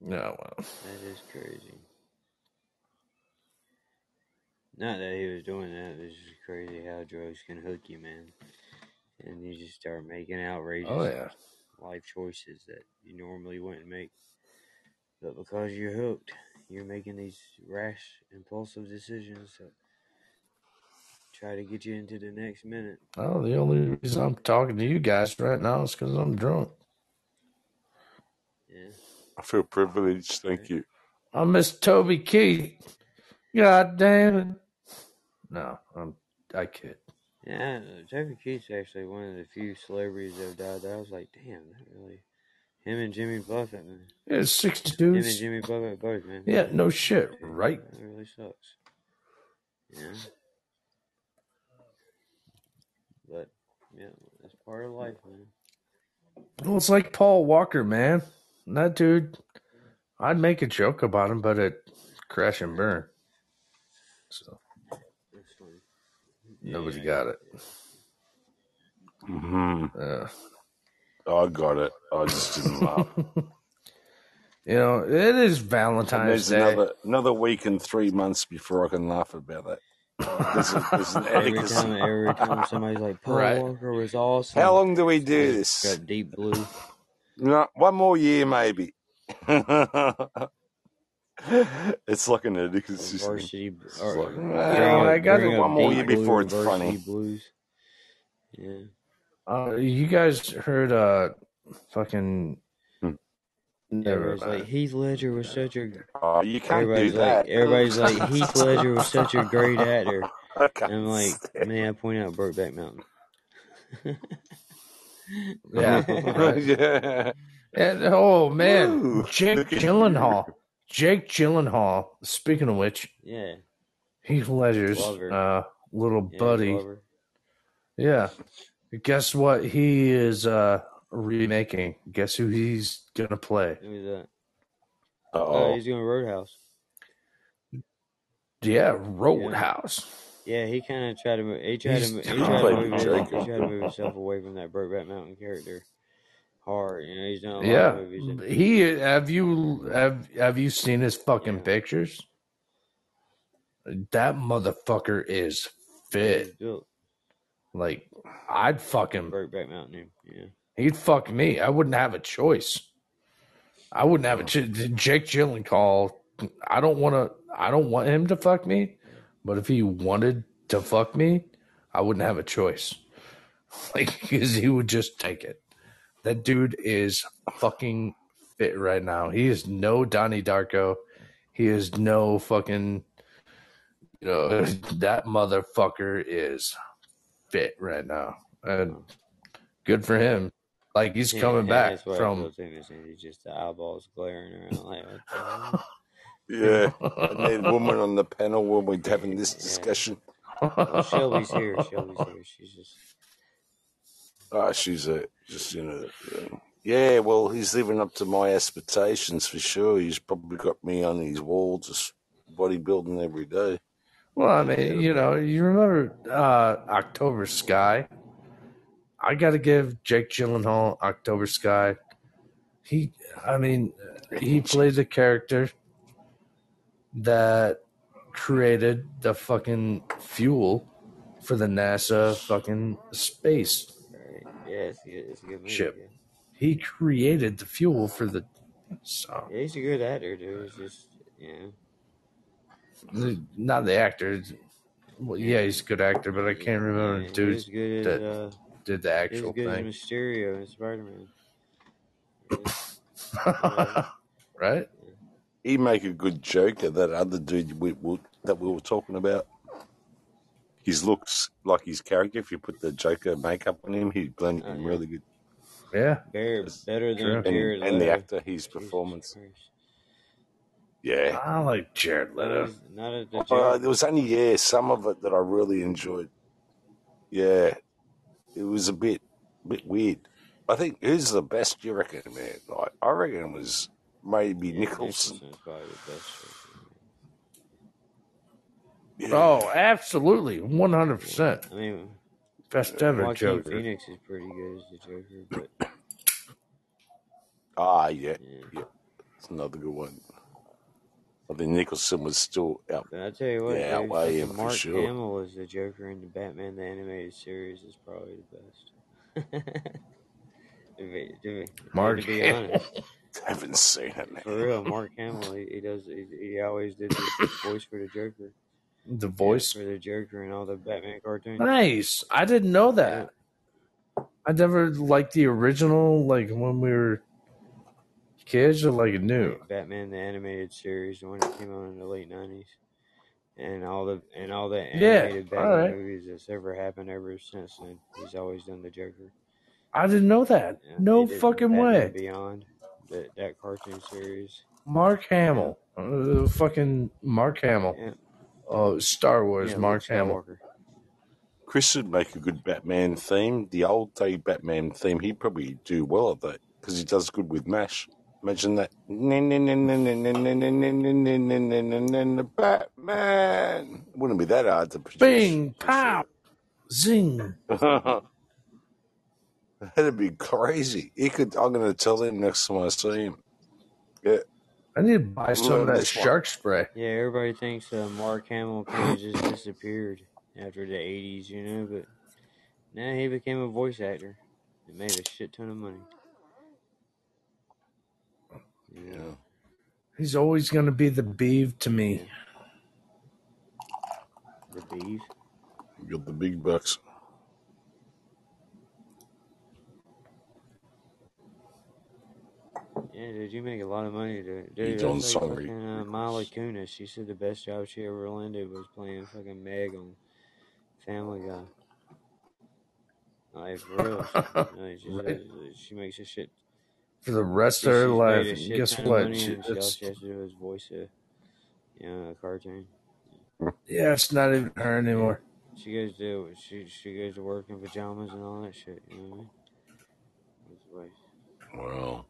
No, well, That is crazy. Not that he was doing that, it's just crazy how drugs can hook you, man. And you just start making outrageous oh yeah. life choices that you normally wouldn't make. But because you're hooked, you're making these rash, impulsive decisions that try to get you into the next minute. Oh, the only reason I'm talking to you guys right now is because I'm drunk. Yeah. I feel privileged. Thank you. I miss Toby Keith. God damn it. No, I'm I kid. Yeah, Toby Keith's actually one of the few celebrities that have died. That I was like, damn, that really. Him and Jimmy Buffett, man. Yeah, Him and Jimmy Buffett both, man. Yeah, no shit, right? That really sucks. Yeah. But yeah, it's part of life, man. Well, it's like Paul Walker, man. That dude, I'd make a joke about him, but it crash and burn. So That's funny. nobody got it. hmm Yeah. I got it. I just didn't laugh. You know, it is And Valentine's there's Day. another another week and three months before I can laugh about that. There's, a, there's an Every time, every time somebody's like, Paul Right. Walker was awesome. How long do we do It's this? Got deep blue. No, one more year, maybe. it's like an etiquette system. Varsity. It's Or, like, bring well, up- I got it one more deep year before it's funny. Blues. Yeah. Uh, you guys heard uh fucking. Never Everybody's like mind. Heath Ledger was such a. Oh, you can't do Everybody's like, that. everybody's like Heath Ledger was such a great actor. I can't And I'm like, stand man, I point out Brokeback Mountain. Yeah. yeah. And oh man, Woo. Jake Look at Gyllenhaal. Jake Gyllenhaal. Speaking of which, Yeah. Heath Ledger's uh little yeah buddy. Glover. Yeah. Guess what he is uh remaking? Guess who he's gonna play? That? Uh Oh, oh. he's doing Roadhouse. Yeah, Roadhouse. Yeah, he kind of tried to. Move, he tried He's to. He tried to move. His, he tried to move himself away from that Brokeback Mountain character. Hard, you know. He's done a lot of Yeah, he have you have have you seen his fucking Yeah. pictures? That motherfucker is fit. Like I'd fucking Brokeback Mountain. Yeah. He'd fuck me. I wouldn't have a choice. I wouldn't have a ch- Jake Gyllenhaal. I don't want to. I don't want him to fuck me. But if he wanted to fuck me, I wouldn't have a choice. Like because he would just take it. That dude is fucking fit right now. He is no Donnie Darko. He is no fucking. You know that motherfucker is fit right now, and good for him. Like he's Yeah, coming yeah, back that's what I from. feel too, Miss Andy. Just the eyeballs glaring around like what the hell? Yeah, and woman on the panel when we're having this Yeah. discussion. Well, Shelby's here. Shelby's here. She's just Ah, she's a just you know. uh, Yeah, well, he's living up to my expectations for sure. He's probably got me on his wall, just bodybuilding every day. Well, I mean, you know, you remember uh, October Sky? I got to give Jake Gyllenhaal October Sky. He, I mean, he played the character that created the fucking fuel for the NASA fucking space. Yeah, it's good. Movie. ship. Yeah. He created the fuel for the. So, yeah, he's a good actor, dude. It's just you know. not the actor. Well, yeah, he's a good actor, but I can't remember Yeah, the dude good that uh, did the he actual was thing. as Mysterio in Spider Man. Yeah. right? He make a good joke of that other dude we, we, that we were talking about. His looks like his character. If you put the Joker makeup on him, he blend Oh, him yeah. really good. Yeah. Better, better True. than And, Jared and the actor, his Jesus performance. Christ. Yeah. I like Jared Not Leto. as, not as the Uh, there was only yeah some of it that I really enjoyed. Yeah, it was a bit bit weird. I think who's the best? You reckon, man? Like, I reckon it was maybe Yeah, Nicholson. Nicholson's probably the best Joker. Yeah, Oh, absolutely. 100%. I mean, Best ever Joaquin Joker. Phoenix is pretty good as the Joker, but ah, yeah, yeah. yeah, it's another good one. I think Nicholson was still out. But I tell you what, Yeah, dude, outweigh him fucking for Mark sure. Hamill as the Joker in the Batman the Animated Series is probably the best. to be, to be, Mark to be Hamill. honest, Haven't seen it, man. for real, Mark Hamill, he, he does, he, he always did the voice for the Joker. The Yeah, voice. for the Joker and all the Batman cartoons. Nice. I didn't know Yeah, that. I never liked the original, like when we were kids, are like new. Batman the Animated Series, the one that came out in the late nineties, and all the and all the animated All Batman right. movies that's ever happened ever since then. He's always done the Joker. I didn't know that. Yeah, No fucking Batman way. Beyond that that cartoon series. Mark Yeah, Hamill. Uh, fucking Mark Hamill. yeah, Oh, Star Wars, yeah. Mark Hamill. Chris would make a good Batman theme. The old day Batman theme, he'd probably do well at that because he does good with Mash. Imagine that. Batman. It wouldn't be that hard to produce. Bing, pow, zing. That'd be crazy. He could. I'm going to tell him next time I see him. Yeah, I need to buy some of that shark spray. Yeah, everybody thinks uh, Mark Hamill kind of just disappeared after the '80s, you know, but now he became a voice actor and made a shit ton of money. Yeah, Yeah. He's always going to be the beeve to me. The beef. You got the big bucks. Yeah, dude, you make a lot of money, dude. He's Dude, on that's fucking uh, Mila Kunis. She said the best job she ever landed was playing fucking Meg on Family Guy. Like for real, she, like, she, right? said she makes a shit. For the rest She, of her life. made a And shit guess what? money, She, and she it's, she has to do is voice a, you know, a cartoon. yeah, it's not even her anymore. she goes to she she goes to work in pajamas and all that shit. You know what I mean? That's the. Well,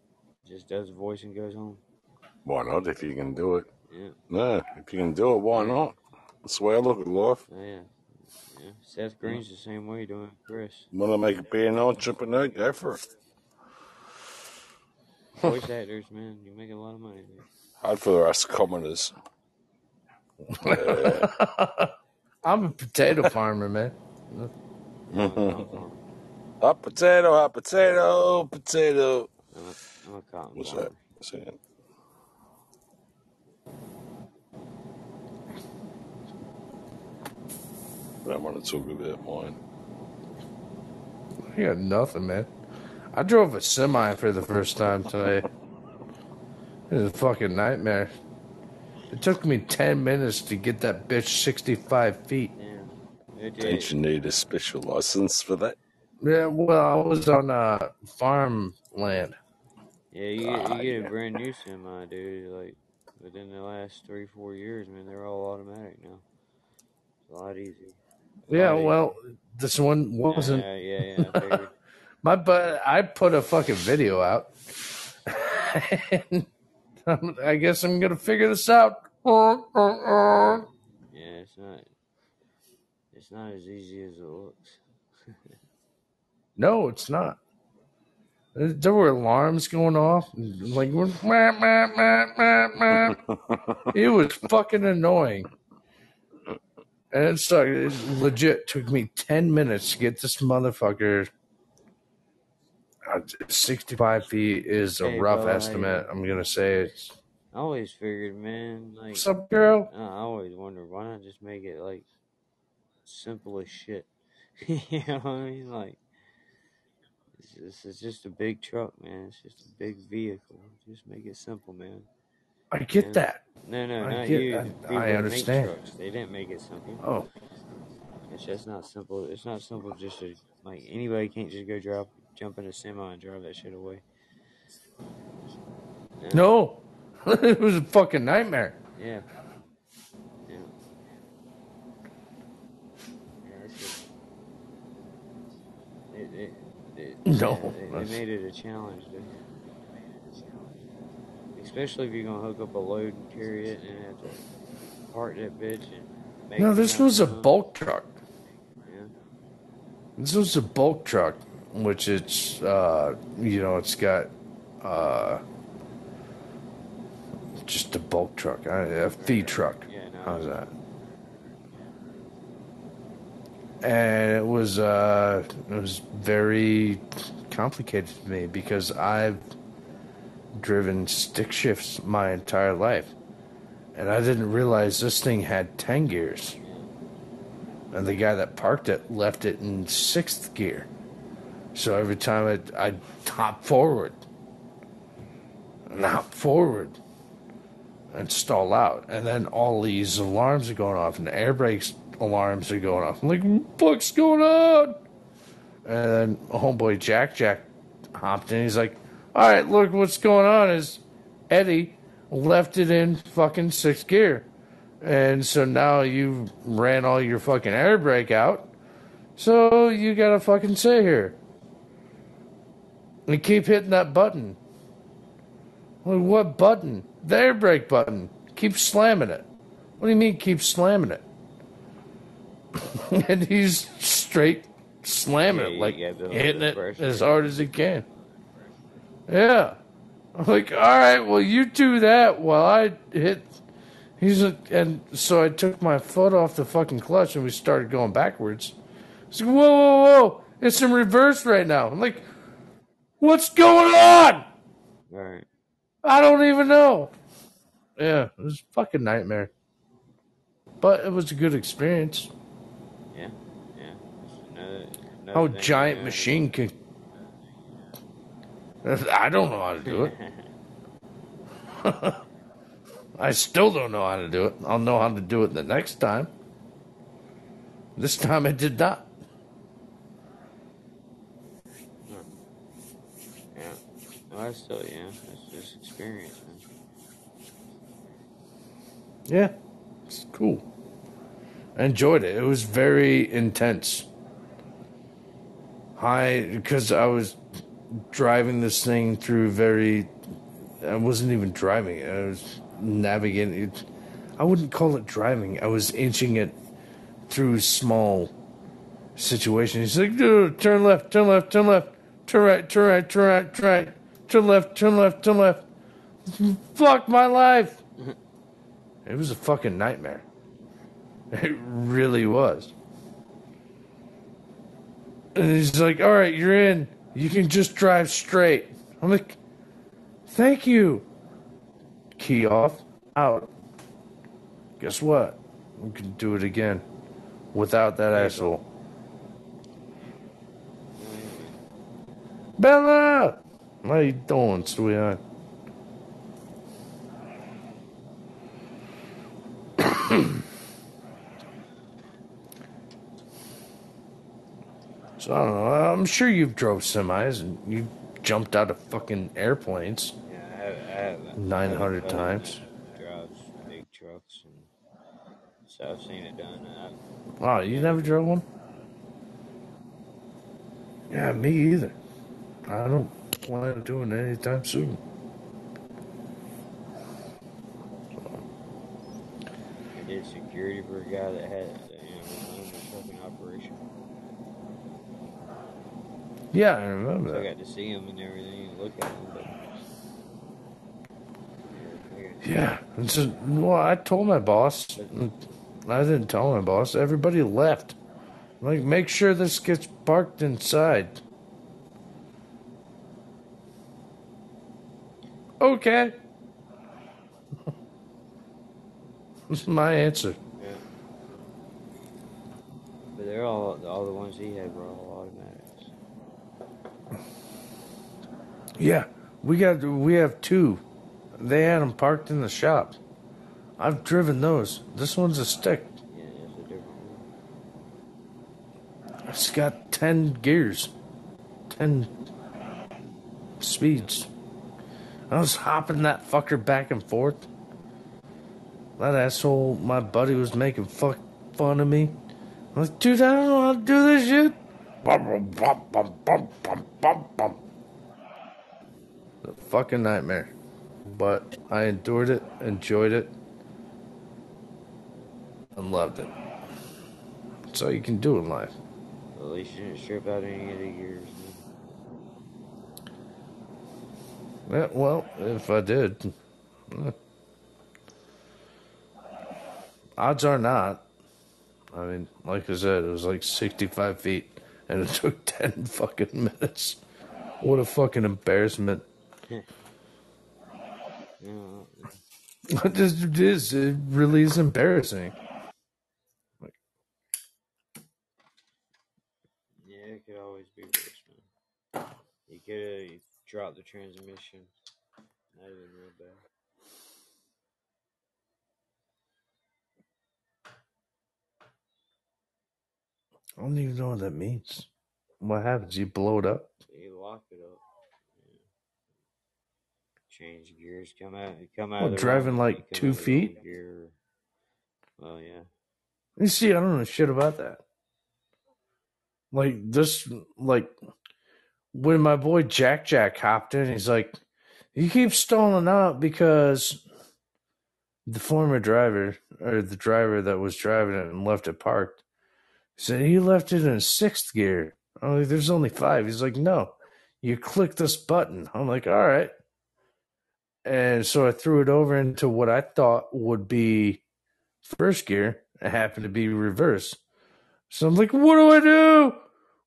Just does voice and goes home. why not if you can do it? Yeah, No, if you can do it, why not? That's the way I look at life. oh, yeah. Yeah, Seth Green's the same way doing Chris. Want to make be an entrepreneur? Go for it. Voice actors, man, you make a lot of money. Dude. Hard for us commoners. Yeah. I'm a potato farmer, man. I'm not hot potato, hot potato, potato. I'm a, I'm a cotton What's farmer. that? What's that? I don't want to talk about mine. I got nothing, man. I drove a semi for the first time today. It was a fucking nightmare. It took me 10 minutes to get that bitch 65 feet. Yeah. It, Don't you need a special license for that? Yeah, well, I was on uh, farmland. yeah, you get, Ah, you get a brand new semi, dude. Like within the last three, four years, man, they're all automatic now. It's a lot easier. It's a Yeah, lot easier. well, this one wasn't. Yeah, yeah, yeah. I. My but I put a fucking video out. and I'm- guess I'm gonna figure this out. Yeah, it's not. It's not as easy as it looks. No, it's not. There were alarms going off, like "Meh, meh, meh, meh, meh." it was fucking annoying. And it sucked. It legit took me ten minutes to get this motherfucker. Uh, Sixty-five feet is a Hey, rough bro, estimate. I'm gonna say it's. I always figured, man, like What's up, girl? I I always wonder why not just make it like simple as shit. you know what I mean? Like it's just, it's just a big truck, man. It's just a big vehicle. Just make it simple, man. I get Yeah. that. No, no, I not get- you. I- I understand. They didn't make it simple. Oh, It's just not simple. It's not simple just to like anybody can't just go drop jump in a semi and drive that shit away. Yeah. no. it was a fucking nightmare. Yeah. Yeah. Yeah, just, it, it, it, No, yeah, they, made it a challenge, dude. Especially if you're gonna hook up a load and carry it and have to park that bitch and make No, this was a down. bulk truck. Yeah. This was a bulk truck, which it's uh, you know it's got uh, just a bulk truck, a a feed truck. Yeah, no. How's that? And it was uh, it was very complicated for me because I've driven stick shifts my entire life, and I didn't realize this thing had ten gears. And the guy that parked it left it in sixth gear. So every time I'd, I'd hop forward and hop forward and stall out. And then all these alarms are going off and the air brakes alarms are going off. I'm like, what's going on? And then homeboy Jack Jack hopped in. He's like, all right, look, what's going on is Eddie left it in fucking sixth gear. And so now you ran all your fucking air brake out. So you gotta fucking sit here. And keep hitting that button. Well, what button? The air brake button. Keep slamming it. What do you mean keep slamming it? and he's straight slamming Yeah, it, like gotta build up hitting it pressure. as hard as he can. Yeah. I'm like, all right, well, you do that while I hit. He's like, and so I took my foot off the fucking clutch and we started going backwards. He's like, whoa, whoa, whoa, it's in reverse right now. I'm like, what's going on? Right. I don't even know. Yeah, it was a fucking nightmare. But it was a good experience. Yeah. Yeah. Another, another How giant you know, machine can. I don't know how to do it. I still don't know how to do it. I'll know how to do it the next time. This time I did not. Well, that's still, yeah. That's just experience, man. Yeah, it's cool. I enjoyed it. It was very intense. High because I was driving this thing through very. I wasn't even driving. I was navigating it. I wouldn't call it driving. I was inching it through small situations. He's like, turn left, turn left, turn left, turn right, turn right, turn right, turn right, turn left, turn left, turn left. Fuck my life. It was a fucking nightmare. It really was. And he's like, all right, you're in. You can just drive straight. I'm like, thank you. Key off, out. Guess what? We can do it again without that asshole. Bella! How you doing, sweetheart? so I don't know. I'm sure you've drove semis and you jumped out of fucking airplanes. Yeah, I have, I have 900 I have a cousin times. that Drives big trucks and so I've seen it done. Wow, you never drove one? Yeah, me either. I don't plan on doing it anytime soon. I did security for a guy that had, you know, a trucking operation. Yeah, I remember So I got to see him and everything and look at him. But Yeah. And so, well, I told my boss. I didn't tell my boss. Everybody left. Like, make sure this gets parked inside. Okay. this is my answer. yeah. But they're all all the ones he had were all automatics. Yeah, we got we have two. They had them parked in the shop. I've driven those. This one's a stick. Yeah, it's a different one. It's got ten gears, ten speeds. I was hopping that fucker back and forth. That asshole, my buddy, was making fuck fun of me. I was like, dude, I don't know how to do this shit. The fucking nightmare. But I endured it, enjoyed it, and loved it. That's all you can do in life. At least you didn't strip out any of the gears. Man. Yeah, well, if I did, odds are not. I mean, like I said, it was like 65 feet, and it took 10 fucking minutes. What a fucking embarrassment. Yeah, It is. It really is embarrassing. yeah, it could always be worse, man. You could dropped the transmission. That'd have been real bad. I don't even know what that means. What happens? You blow it up? You lock it up. Yeah. Change gears. Come out. Come out. The driving wrong- like two out of the wrong feet? Gear. Well, yeah. You see, I don't know shit about that. Like this, like when my boy Jack Jack hopped in, he's like, "You keep stalling out because the former driver or the driver that was driving it and left it parked said he left it in sixth gear. I'm like, "There's only five. He's like, "No, you click this button." I'm like, "All right." And so I threw it over into what I thought would be first gear. It happened to be reverse. So I'm like, what do I do?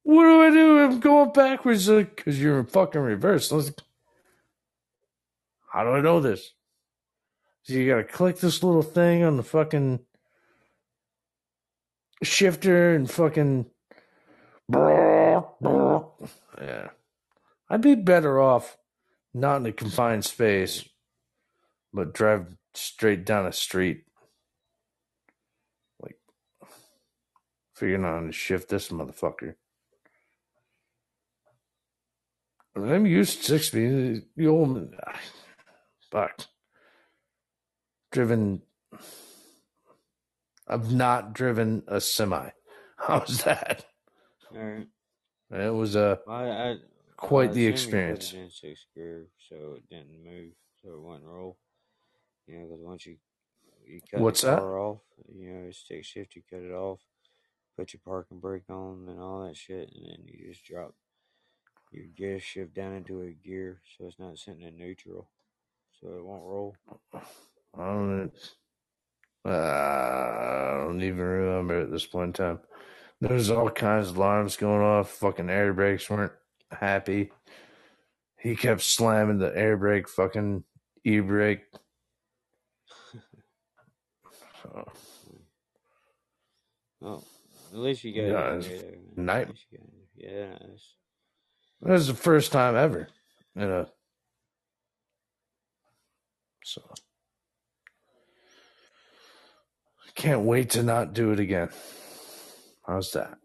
What do I do? I'm going backwards because you're in fucking reverse. How do I know this? So you gotta click this little thing on the fucking shifter and fucking. Yeah. I'd be better off not in a confined space, but drive straight down a street. Like, figuring out how to shift this motherfucker. I'm used to six speed. The old, fuck. Driven. I've not driven a semi. How's that? All right. It was uh, a I, I, quite I the you experience. it in sixth gear so it didn't move, so it wouldn't roll. You know, because once you you cut What's the that? car off, you know, stick shift, you cut it off. put your parking brake on and all that shit, and then you just drop your gear shift down into a gear so it's not sitting in neutral, so it won't roll. I don't. Uh, I don't even remember at this point in time. There's all kinds of alarms going off. Fucking air brakes weren't happy. He kept slamming the air brake, fucking e brake. So, Well, at least you got it Yeah, in it's there, though, man. night- At least you got it. Yeah, it's, that was the first time ever. You know. So I can't wait to not do it again. How's that?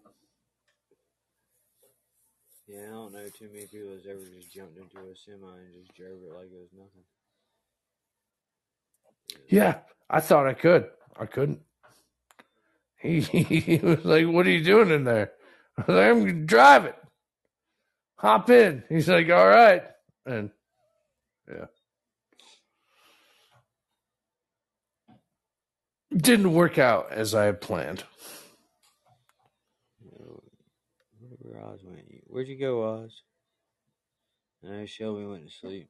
yeah. I don't know too many people that's ever just jumped into a semi and just drove it like it was nothing. Yeah, I thought I could. I couldn't. He, he was like, "What are you doing in there?" I was like, "I'm it. Hop in." He's like, "All right," and yeah, didn't work out as I had planned. Where Oz went? Where'd you go, Oz? I Shelby went to sleep.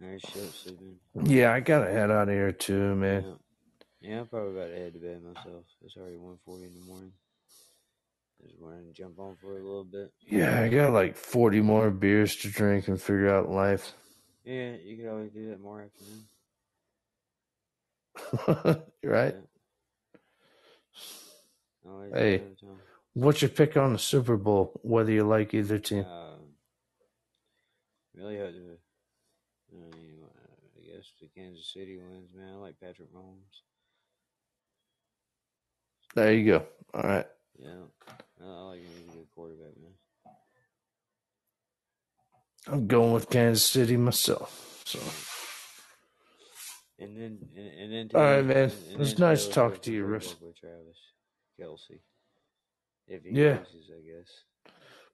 Shep sleeping. Yeah, I gotta head out of here too, man. Yeah. Yeah, I'm probably about to head to bed myself. It's already 1.40 in the morning. Just wanted to jump on for a little bit. Yeah, I got like forty more beers to drink and figure out life. Yeah, you could always do that more afternoon. right? Yeah. Hey. What's your pick on the Super Bowl? Whether you like either team? Um, really. I mean, uh, I guess the Kansas City wins, man. I like Patrick Mahomes. There you go. All right. Yeah, I, I like him. He's a good quarterback, man. I'm going with Kansas City myself. So And then, and, and then. All right, man. It was nice talking to you, Russ. Travis Kelce, if he Yeah. loses, I guess.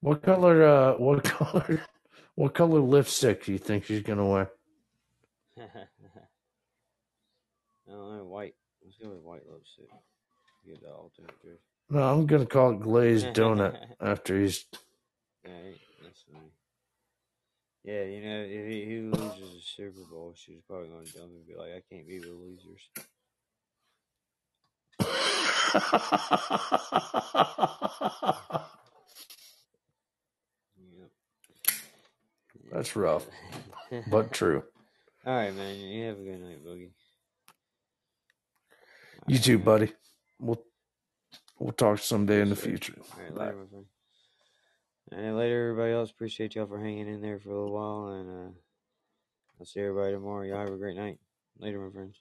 what color uh what color what color lipstick do you think she's gonna wear? I don't know, white. Let's go with white lipstick. Get the alternate dress. No, I'm gonna call it glazed donut after he's Yeah, that's funny. Yeah, you know, if he, he loses the Super Bowl, she's probably going to dump him and be like, I can't be with losers. Yep. That's rough, but true. All right, man. You have a good night, Boogie. You too, buddy. We'll we'll talk someday in the future. All right, later, my friend. And later, everybody else. Appreciate y'all for hanging in there for a little while, and uh, I'll see everybody tomorrow. Y'all have a great night. Later, my friends.